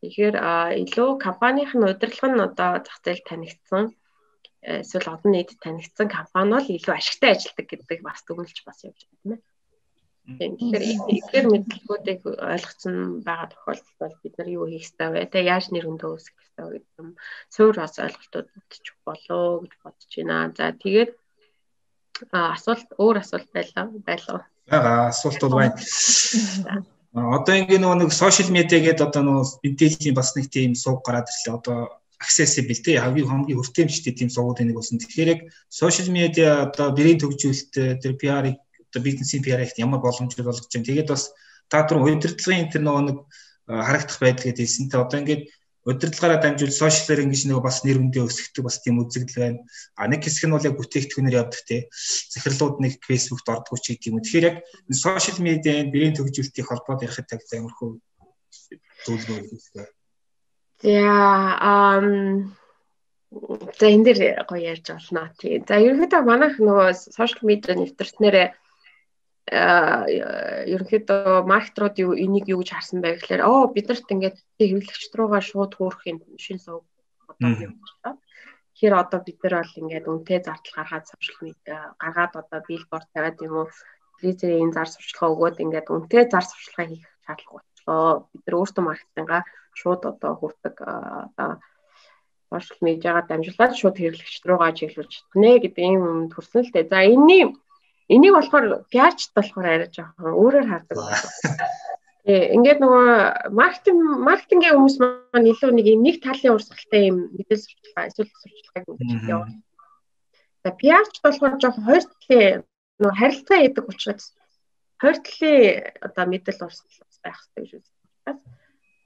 Тэгэхээр илүү компанийн удирдлага нь одоо зах зээл танигдсан эсвэл олон нийт танигдсан компани бол илүү ашигтай ажилладаг гэдэг бас дүгнэлж бас явж байгаа тийм ээ. Тэгэхээр эдгээр мэдлэгүүдийг ойлгоцсон байгаа тохиолдолд бол бид нар юу хийх ёстой вэ? Тэ яаж нэр өндөө үүсгэх ёстой гэдэг юм. Суур бас ойлголтууд өгчих болоо гэж бодож байна. За тэгээд асуулт өөр асуулт байлаа байлаа. Бага асуулт бол байна. Одоо нөгөө нэг сошиал медиа гэдэг одоо нөгөө мэдээллийн бас нэг тийм сууг гараад ирлээ. Одоо accessible тий хамгийн хамгийн хүртээмжтэй тийм суугууд нэг болсон. Тэгэхээр яг сошиал медиа одоо бэрийн төгжүүлэлт тэр PR-ыг одоо бизнесийн PR-ыг ямар боломжтой болгож байна. Тэгээд бас та түрүү удирдлагын тэр нөгөө нэг харагдах байдал гэдээ хэлсэн. Тэ одоо ингээд удирдлагаараа дамжуул сошиалэр ингэж нэг бас нэр хүндээ өсгдөг бас тийм үзэгдэл байна. А нэг хэсэг нь бол яг бүтээгдэхүүнээр явдаг те. Захирлууд нэг фэйсбүүкт ордог ч гэдэг юм. Тэгэхээр яг сошиал медиа бэрийн төгжүүлэлтийн холбоод ярихад таг амархуу зөвлөгөө өгөх. За ам за энэ дээр гоё ярьж болно тий. За ерөнхийдөө манайх нөгөө сошиал медиа нэвтрснээрээ ерөнхийдөө маркетрууд юу энийг юу гэж харсан бай гэхээр оо биднэрт ингээд хэвлэгчд руугаа шууд хөөрөх юм шин сувг одоо юм байна. Тэгэхээр одоо бид нар бол ингээд үнэтэй зардал гаргаад сошиал медиа гаргаад одоо билборд тавиад юм уу телевизийн зар сурчлага өгөөд ингээд үнэтэй зар сурчлага хийх шаардлага болчлоо. Бид нар өөрсдөө маркетингаа шууд одоо хүрдэг одоо сошиал медиагаар дамжуулаад шууд хэрэглэгчд руугаа чиглүүлж чадна гэдэг юм төрсөн л дээ. За энэний Энийг болохоор пиарчд болохоор арай жоохон өөрөөр хардаг. Тэгээ ингээд нөгөө маркетинг маркетингийн хүмүүс маань илүү нэг юм нэг талын урсгалтай юм мэдээлэл сурталчилгаа эсвэл сурталчилгааг ингэж явуулдаг. За пиарчд болохоор жоохон хоёр талын нөө харилцаа гэдэг учраас хоёр талын одоо мэдэл урсгал байх хэрэгтэй гэж үздэг.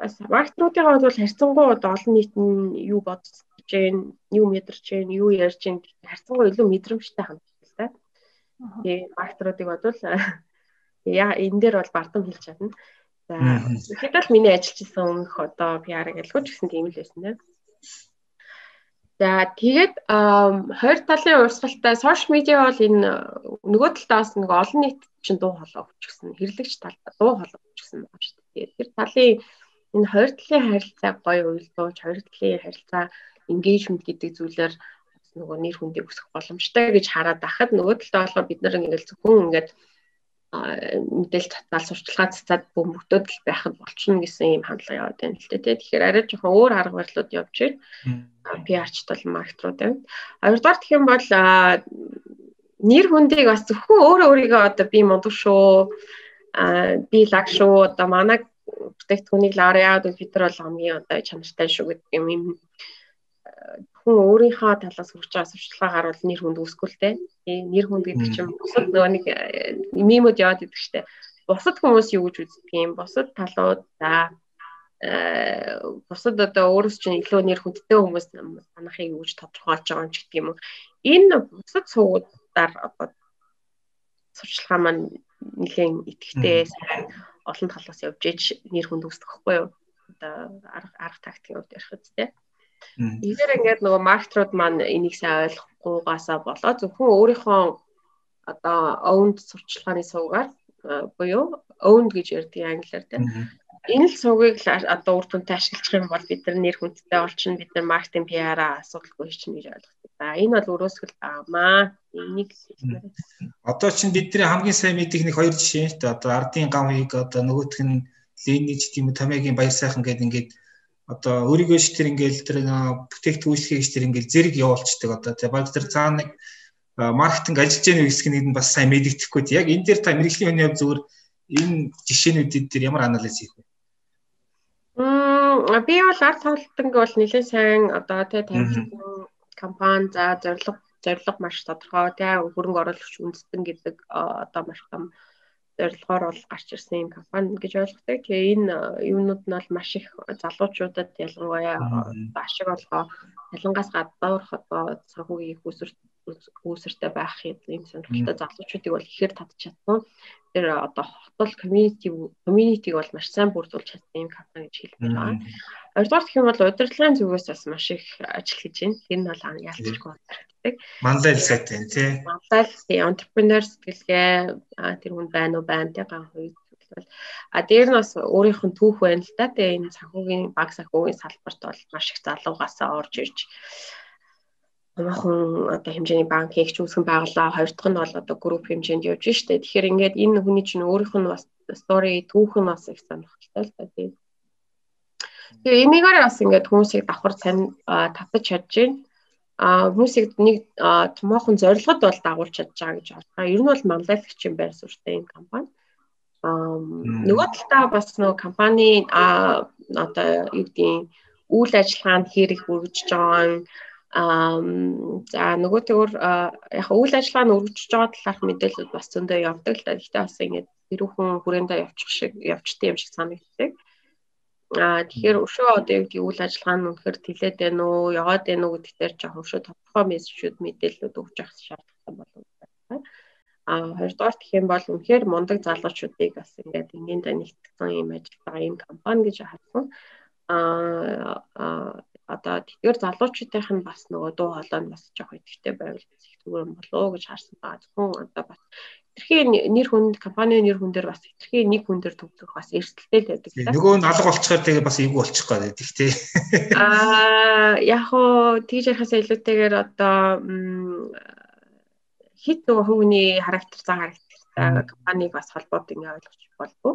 Бас маркетингийн бол харьцангуй олон нийт нь юу бодож байна, юу мэдэрч байна, юу ярьж байна харьцангуй илүү мэдрэмжтэй да. Тэгээ маркетруудыг бодвол яа энэ дээр бол бардам хэлж чадна. За ихэд л миний ажиллаж исэн өмнөх одоо PR гэлгүүч гэсэн тийм л байсан тийм. За тэгээд хоёр талын урсгалтай сошиал медиа бол энэ нөгөө талаас нэг олон нийт чинь дуу хоолой өгчихсэн. Хэрлэгч тал дуу хоолой өгчихсэн байна шүү дээ. Тэр талын энэ хоёр талын харилцааг гоё уйлдуулж, хоёр талын харилцаа engagement гэдэг зүйлээр нөгөө нэр хүндийг өсгөх боломжтой гэж хараад байхад нөгөө талдаа болохоор бид нар ингээл зөвхөн ингээд мэдээлэл татвал сурталчилгаа цацаад бөмбөгтөөд л байхад болчихно гэсэн юм хандлага яваад байна л дээ. Тэгэхээр арай жоохон өөр арга барилууд явж байна. PR-ч тол маркетрууд байна. Хоёрдугаар гэх юм бол нэр хүндийг бас зөвхөн өөрөө өөрийгөө одоо би мундаг шүү. Аа би лаг шүү. Одоо манай бүтээгдэхүүнийг яагаад бид нар бол хамгийн одоо чанартай шүү гэдэг юм хүн өөрийнхөө талаас хүрч байгаа сурчлагаа харуул нэр хүнд үүсгүүлтэй. Тэгээ нэр хүнд гэдэг чинь бусад нөгөө нэг мемод яваад идэг штэ. Бусад хүмүүс юу гэж үздэг юм? Бусад талууд за э бусад одоо өөрөөс чинь илүү нэр хүндтэй хүмүүс манайхыг юу гэж тодорхойлж байгаа юм ч гэдэг юм уу. Энэ бусад суугуудаар одоо сурчлагаа маань нэгэн итгэвтэй сайн олон талаас явж иж нэр хүнд үүсдэг хгүй юу? Одоо арга арга тактикийн хувьд ярих үстэй. Тэгэхээр ингээд нөгөө маркетрууд маань энийг сайн ойлгохгүйгаасаа болоо зөвхөн өөрийнхөө одоо owned сурчлагын сувгаар буюу owned гэж ярьдаг англиар тийм. Энэ л сувгийг одоо үр дүнтэй ашиглах юм бол бид нар нэр хүндтэй олчихно бид нар маркетинг PR-аа асуудалгүй чинь гэж ойлгодог. За энэ бол өрөөсгөл аамаа. Энийг Одоо чинь бидний хамгийн сайн мэдих нэг хоёр жишээ. Одоо ардын гам хийг одоо нөгөөх нь Ленич тийм үү Томигийн баяр сайхан гэдэг ингээд одоо өөрийгөө ш тэр ингээл тэр бүтээгдэхүүнчлэгийг ш тэр ингээл зэрэг явуулцдаг одоо. Тий баг тэр цаана нэг маркетинг ажиллаж байгаа хэсэг нь бас сайн мэддэхгүй тий яг энэ дээр та мэрэгжлийн хүний хувьд зүгээр энэ жишээнүүдийн дээр ямар анализ хийх вэ? Мм би бол арт тоглолтонг бол нэлээд сайн одоо тий тавьсан компани за зорилго зорилго маш тодорхой тий хөрөнгө оруулагч үндэстэн гэдэг одоо маш том зорилгоор бол гарч ирсэн юм компани гэж ойлгодог. Тэгээ энэ юмнууд нь бол маш их залуучуудад ялангуяа ашиг олгоо ялангаас гадуурх одоо санхүүгийн их үүсвэр үүсэртэй байх юм сонирхолтой залуучуудыг бол ихээр татж чадсан. Тэр одоо хотол community community-г бол маш сайн бүрдүүлж чадсан юм компани гэж хэлмээр байна. Хоёрдугаар гэх юм бол удирдлагын зүгээс бас маш их ажил хийж байна. Тэр нь бол ялцчихгүй байдаг. Мандал сайтай тий. Мандал тий entrepreneur сэтгэлгээ тэр хүн байна уу байна тий ган хувь бол а дээр нь бас өөрийнх нь түүх байна л да. Тэгээ энэ санхүүгийн баг санхүүгийн салбарт бол маш их залуугасаа орж ирж Амархан одоо хэмжээний банк хийх үүсгэн байгууллаа. Хоёр дахь нь бол одоо групп хэмжээнд явж штэ. Тэгэхээр ингээд энэ хүний чинь өөрийнх нь бас стори түүх нь бас их сонирхолтой л да. Тийм. Тэгээ энийгээр бас ингээд хүмүүсийг давхар сайн татаж чадж байна а хүмүүсийг нэг томоохон зорилгод бол дагуулж чадж байгаа гэж байна. Ер нь бол манлайлагч юм байр суурьтай юм компани. Аа нөгөө талдаа бас нөгөө компани а одоо юу гэдгийг үйл ажиллагаанд хэрэг үргэлжж байгаа нь аа за нөгөө төгөр яг үйл ажиллагаа нь өргөжж байгаа талаарх мэдээлэл бас зөндөө явдаг л да. Гэхдээ бас ингэ тэрүүхэн хүрээндээ явчих шиг явчтай юм шиг санагддаг. Аа тэгэхээр өшөө одоо юу гэдэг үйл ажиллагаа нь үнэхээр тэлээд байна уу, яваад байна уу гэдэг дээр жоохон өшөө тодорхой мессежүүд мэдээлэлүүд өгч явах шаардлагатай болов уу. Аа хоёрдугаар гэх юм бол үнэхээр мундаг залуучуудыг бас ингээд ингийн нэгтгэсэн юм ажиллагаа юм компани гэж харсан. Аа одоо тэгэхээр залуучуудынх нь бас нөгөө дуу хоолой нь бас жоох идэвхтэй байвал их зүгээр юм болоо гэж харсан байгаа. Зөвхөн одоо бас хитрхи нэр хүнд компанийн нэр хүн дээр бас хитрхи нэг хүн дээр төгсөх бас эрсдэлтэй л байдаг. Нөгөө нь алга болчихоор тэгээ бас эвгүй болчих гээд байдаг тий. Аа яг хоо тэгж ярихаас илүүтэйгээр одоо хит нөгөө хүмүүний характер зан характертай компаниг бас холбоод ингэ ойлгож болов.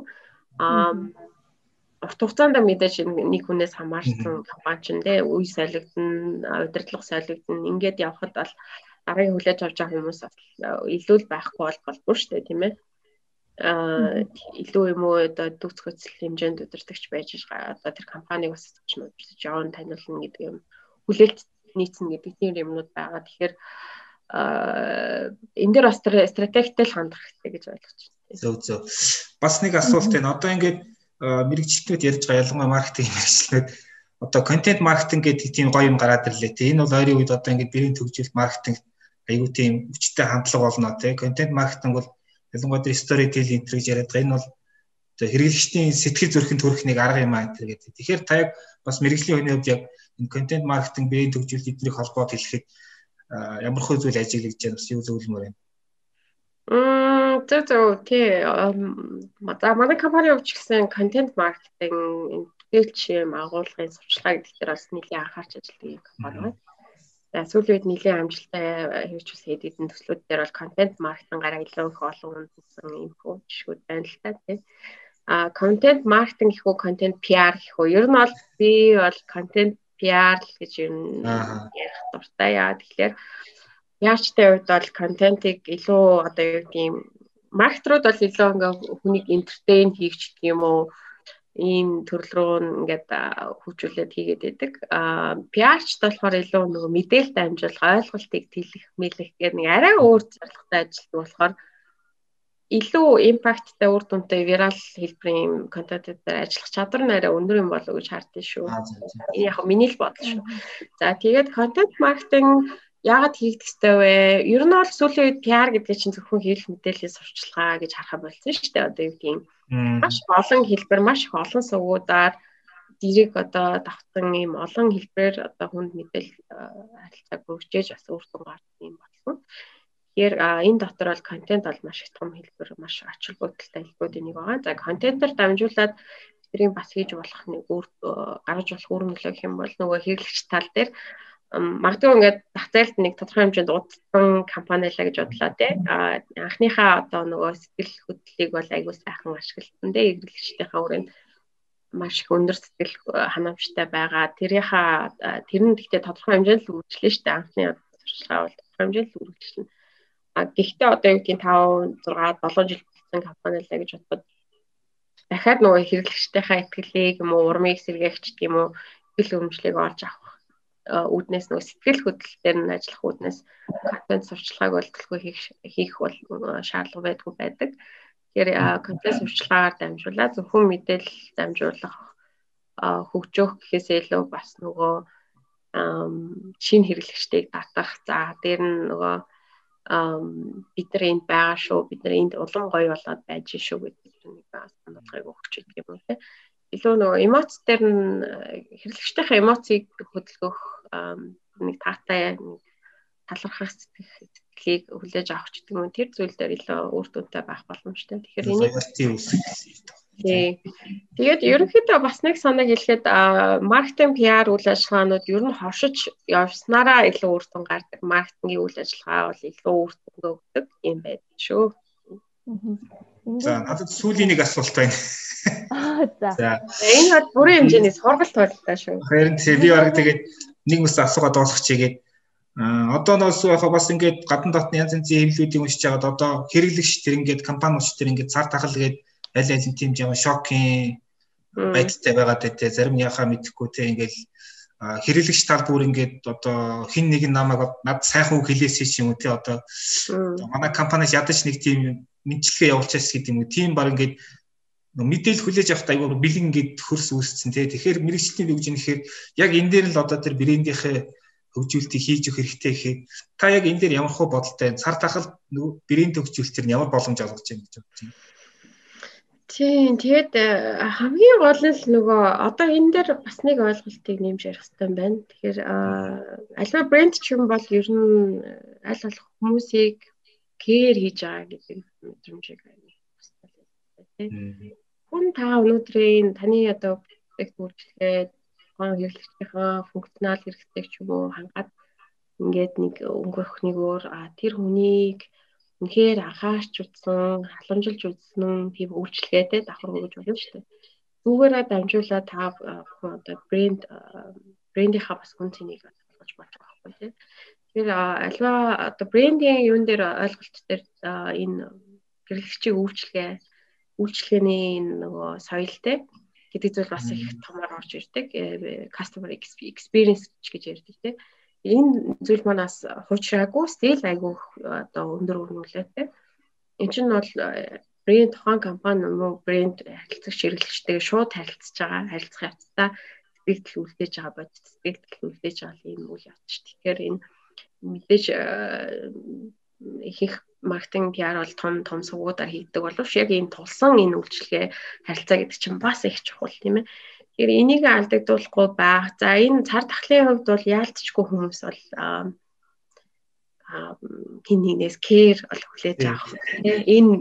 Аа урт хугацаанд мэдээж нэг хүнээс хамаарсан компани ч нэ үе солигдно, удирдлага солигдно. Ингээд явхад бол дараагийн хүлээж авч байгаа хүмүүс илүү л байхгүй бол болбоо шүү дээ тийм ээ а илүү юм уу одоо дүүц хөцөл хэмжээнд удирдахч байж байгаа одоо тэр компаниг бас ч удирдах явна таниулна гэдэг юм хүлээлт нийцнэ гэдэг тийм юмнууд байгаа тэгэхээр а энэ дээр бас стратегитэй л хандах хэрэгтэй гэж ойлгож байна. Зөв зөв. Бас нэг асуулт байна. Одоо ингээд мэрэгчлүүд ярьж байгаа ялангуяа маркетинг мэрэгчлүүд одоо контент маркетинг гэдэг тийм гоё юм гараад ирлээ. Тэ энэ бол ойрын үед одоо ингээд бэрийн төгжил маркетинг аюу тийм хүчтэй хандлага болно тий. Контент маркетинг бол ялангуяа тэр storytelling энэ гэж яриад байгаа. Энэ бол одоо хэрэглэгчдийн сэтгэл зүрхэнд төрөх нэг арга юм аа гэдэг. Тэгэхээр та яг бас мэрэгжлийн хүний хувьд яг энэ контент маркетинг бэрийн төгжил эднийг холбоод хэлэхэд ямар хөө зүйл ажиглаж байгаа бас юу зөвлөмөр байна. Мм зөв зөв тий. За манай компани ч гэсэн контент маркетинг тэгэлч юм агуулгын сурчлага гэдэг дээр бас нэлийн анхаарч ажилладаг компани байна. За сүүлийн үед нэлийн амжилттай хийж бас хэд хэдэн төслүүд дээр бол контент маркетингараа илүү их олон үндэсэн инфо жишгүүд байна л та тийм. А контент маркетинг гэх үү, контент PR гэх үү. Ер нь бол би бол контент PR л гэж юм ярих дуртай яа. Тэгэхээр яачтай үед бол контентыг илүү одоо юу гэдэг юм маркетрууд бол илүү ингээ хүнийг энтертейн хийгч гэх юм уу ийм төрөл рүү ингээд хөгжүүлээд хийгээд байдаг. Аа PR-ч болохоор илүү нөгөө мэдээлэлтэй амжуулах, ойлголтыг тэлэх, мэлэх гэх нэг арай өөр зорилготой ажилладаг болохоор илүү импакттай үр дүнтэй вирал хэлбэрийн контентээр ажиллах чадвар нь арай өндөр юм болов уу гэж хардсан шүү. Энэ яг миний л бодол шүү. За тэгээд контент маркетинг яагаад хийгдэх ёстой вэ? Ер нь бол сүүлийн үед PR гэдэг чинь зөвхөн хэлэх мэдээллийн сурчлагаа гэж харахаа болсон шүү дээ. Одоо юу гэдэг юм. Маш олон хэлбэр, маш их олон сувгуудаар дэрэг одоо давтан ийм олон хэлбэрээр одоо хүнд мэдээлэл харилцааг бүржээж бас үр дүн гаргах юм болсон. Тэгэхээр энэ дотор бол контент бол маш их том хэлбэр, маш ач холбогдолтой хэлбэрүүдийн нэг байгаа. За контентоор дамжуулаад бидний бас хийж болох нэг үр гаргаж болох үр нөлөө гэх юм бол нөгөө хэрэглэгч тал дээр магадгүй ингээд зах зээлд нэг тодорхой хэмжээнд удсан компани лаа гэж бодлоо тий. А анхныхаа одоо нөгөө сэтгэл хөдлөлийг бол айгүй сайхан ашигласан тий. Эргэлгчдийнхаа өрөөнд маш их өндөр сэтгэл ханамжтай байгаа. Тэрийнхаа тэр нь гэхдээ тодорхой хэмжээнд л үргэлжлэн штэ анхны туршлага бол тодорхой хэмжээнд л үргэлжлэн. А гэхдээ одоо юу гэдгийг 5 6 7 жил болсон компани лаа гэж бодоход дахиад нөгөө хэрэглэгчдийнхаа ихтгэлийг юм уу урмыг сэргээгч уу хэл өмжлөгийг олж авах үүднээс нөгөө сэтгэл хөдлөлтөөр нь ажиллах үүднээс контент сурчлагыг болтолгүй хийх хийх бол шаардлага байдгүй байдаг. Тэгэхээр контент сурчлагаар дамжуулаад зөвхөн мэдээлэл дамжуулах хөгжөөх гэхээсээ илүү бас нөгөө шинэ хэрэглэгчдийг татах. За дээр нь нөгөө бид нар энд байгаа шүү. Бид нар энд улам гоё болоод байж шүү гэдэг нэг сануулгыг өгч идэг юм уу те илүү нөгөө эмоц дээр нь хэрэглэгчдийн эмоцийг хөдөлгөх нэг таатай талархах сэтгэлийг хүлээж авах ч гэдэг юм тэр зүйл дээр илүү үр дүнтэй байх боломжтой. Тэгэхээр энийг. Тэгээд ерөнхийдөө бас нэг санааг хэлэхэд маркетинг PR үйл ажиллагаанууд ер нь хошиж явснараа илүү үр дүн гардаг. Маркетингийн үйл ажиллагаа бол илүү үр дүнгээ өгдөг юм байдаг шүү. За надад сүүлийн нэг асуулт байна. Аа за. Энэ бол бүрийн хэмжээний сургалт байлаа шүү. Харин тий. Би баг тэгээд нэг мэс асуугаад дуусгачихъя гээд одоо нөөс яг бас ингээд гадна дотны янз янзын хэвлүүдийг уншиж байгаад одоо хэрэглэгч тэр ингээд компаниуч тэр ингээд цар тахал гээд аль аль тийм юм шокийн байдалтай байгаад байдээ. Зарим яхаа мэдэхгүй те ингээд хэрэглэгч тал бүр ингээд одоо хин нэг намайг над сайхан үг хэлээсэй ч юм уу те одоо манай компаниас ядаж нэг тийм мэдчилгээ явуулчихс гэдэг юм уу. Тийм баг ингээд мэдээлэл хүлээж авах аюул бэлэн ингээд хөрс үүсцэн тий. Тэгэхээр мэрэгчлийн үг жинэхээр яг энэ дээр л одоо тэр брэндийнхээ хөгжүүлэлтийг хийж өгөх хэрэгтэй гэхэд та яг энэ дээр ямар хөө бодолтой цар тахал брэнд хөгжүүлэлтээр ямар боломж олгож байна гэж бодож байна. Тийм тэгээд э, хамгийн гол нь л нөгөө одоо энэ дээр бас нэг ойлголтыг нэмж ярих хэрэгтэй байна. Тэгэхээр альва брэнд ч юм бол ер нь аль болох хүмүүсийг кэр хийж байгаа гэдэг мэдрэмжийг тийм. Хүн та өнөөдрийн таны одоо проект үйлчлэгээд гон хэрэглэгчийнхаа функционал хэрэгцээг ч юм уу хангаад ингээд нэг өнгөрөх нэг өөр тэр хүнийг үнэхээр анхаарч үзсэн, халамжилж үзсэн тийм үйлчлэгээтэй давхар өгж болно шүү дээ. Түүгээрээ дамжуулаад та одоо брэнд брендийнхаа бас хүн цэнийг олгож болж байгаа байхгүй тийм. Тэгэхээр альва одоо брендинг юун дээр ойлголт дээр энэ хэрэглэгчийн үйлчлэгээ үйлчлэгээний нөгөө соёлтэй гэдэг зүйл бас их томор орж ирдэг. Customer experience гэж ярьдаг тийм. Энэ зүйл манаас хуучраагүй стил айгүй одоо өндөр өрнүүлээтэй. Энд чинь бол брэнд тухайн компани мөн брэнд харилцагч хэрэглэгчтэйгээ шууд харилцаж байгаа харилцах явцдаа сэтгэл үлдээж байгаа бодит сэтгэл үлдээж байгаа юм үйл явц ш. Тэгэхээр энэ мэдээж ихэнх маркетинг PR бол том том сувгуудаар хийгдэг боловч яг энэ тулсан энэ үйлчлэгээ харилцаа гэдэг чинь бас их чухал тийм ээ. Тэгэхээр энийг алдагдуулахгүй байх. За энэ цар тахлын хувьд бол яалтчгүй хүмүүс бол хин нэгнээс кэр ол хүлээж авах энэ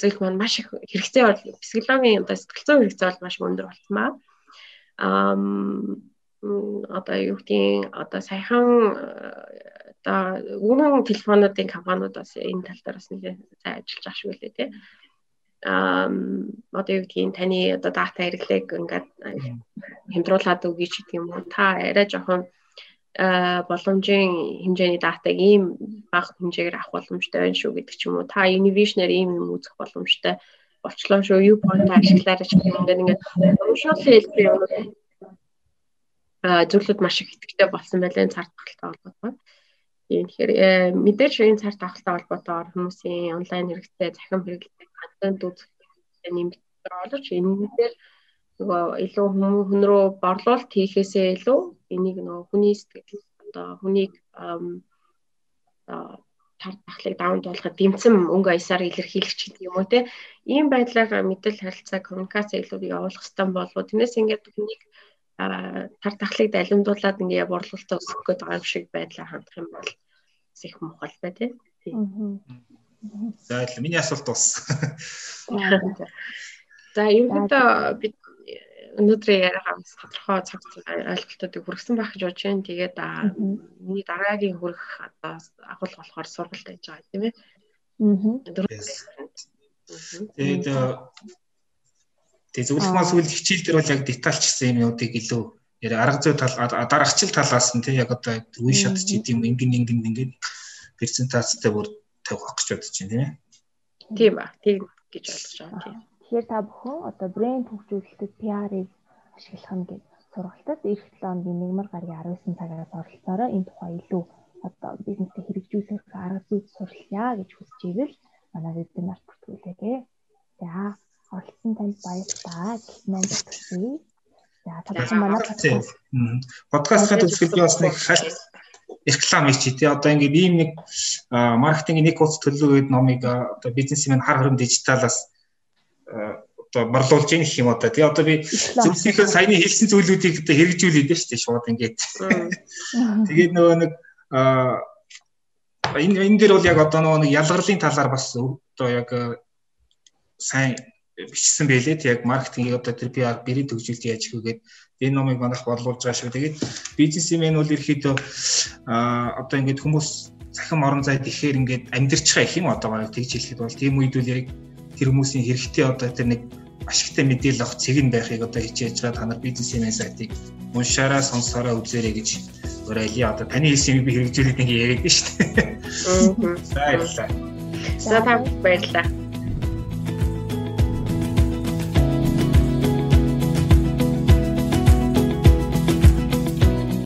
зүйл маань маш их хэрэгцээ бол психологийн одоо сэтгэл зүйн хэрэгцээ бол маш өндөр болтмаа. Аа одоо юу гэдгийг одоо саяхан одоо өмнө телефонуудын компаниуд бас энэ тал дээр бас нэлээд сайн ажиллаж ах шүү лээ тий. Аа одоо юу гэдгийг таны одоо дата хэрэглээг ингээд хямдруулаад өгье ч гэдэг юм уу. Та арай жоохон боломжийн хэмжээний датаг ийм бага хэмжээгээр авах боломжтой байна шүү гэдэг ч юм уу. Та innovation-аар ийм юм үзэх боломжтой болчлоо шүү. U point ашиглаарай ч гэх юм ингээд уушаалын хэлбэр юм аа зүйлүүд маш их ихтэй болсон байлаа цар тахалтай холбоотой. Тийм тэгэхээр э, мэдээж энэ цар тахалтай холбоотойгоор хүмүүсийн онлайн хэрэгцээ, захин хэрэглээ, контент үзэх нэмэгдээр олж энэ дээр нөгөө илүү хүн рүү борлуулалт хийхээсээ илүү энийг нөгөө хүний сэтгэл одоо хүнийг тар тахлыг даван туулахад дэмцэн өнгө аясаар илэрхийлэх ч гэдэг юм уу те ийм байдлаар мэдээлэл харилцаа коммуникац илүү явуулах хэрэгтэй болов тэрнээс ингээд хүнийг тар тахлыг далимдуулаад ингээ борлуулалтаа өсгөх гээд байгаа юм шиг байдлаар хандах юм бол их мухалтай тийм. За л миний асуулт дууссан. За ерөнхийдөө бид өнөөдрийн яриагаа бас тодорхой цаг ойлголтуудыг хүргэсэн байх гэж бодож байна. Тэгээд миний дараагийн хүрэх одоо агуулга болохоор сургалт хийж байгаа тийм ээ. Аа. Тэгээд Тэгээ зөвлөх мас үйл хичээл дээр бол яг детальчсан юмнуудыг илүү яа арга зүй тал дараагчл талаас нь тий яг одоо үе шат ч гэдэм ингэн ингэн ингээд презентацтай бүр тавих гэж бодож байна тийм ээ. Тийм ба. Тийм гэж ойлгож байгаа тийм. Тэгэхээр та бүхэн одоо брэнд хөгжүүлэлтэд PR-ыг ашиглах нь гэж сургалтад эх 7 өдрийн 1 мар гарагийн 19 цагаас оролцоороо энэ тухай илүү одоо бизнесээ хэрэгжүүлэх арга зүй сурлаа гэж хүсэж ивэл манай вебинар бүртгүүлээ. За оролцсон танд баярлалаа. Гихмэнд төсөй. За тавхан манай подкаст. Подкастын төсөл би бас нэг реклам хийж тий. Одоо ингээд ийм нэг маркетингийн нэг курс төлөвлөгөөд номыг одоо бизнесмен хар хором дижиталаас одоо борлуулж ийн гэх юм одоо тий. Одоо би зөвсийнхээ саяны хэлсэн зүйлүүдийг одоо хэрэгжүүлээд дээ шүү дээ шууд ингээд. Тэгээд нөгөө нэг энэ энэ дээр бол яг одоо нөгөө нэг ялгарлын талаар бас одоо яг сайн бичсэн байлээ. Яг маркетингийг одоо тэр PR бэрийн төгжүүлэлт яаж хийгээд энэ номыг манайх борлуулж байгаа шүү. Тэгээд бизнесмен бол ерөөхдөө а одоо ингээд хүмүүс захин орон зайд ихээр ингээд амьдэрч байгаа их юм одоогоор тэгж хэлэхэд бол тийм үед үл яг тэр хүмүүсийн хэрэгтэй одоо тэр нэг ашигтай мэдээлэл авах цэг нь байхыг одоо хичээж байгаа та нар бизнесмен сайтыг уншаараа сонсороо үзээрэй гэж уриалъя. Одоо таны хэлсэн юм би хэрэгжүүлээд ингээ яриад байна шүү. За баярлалаа. За та баярлалаа.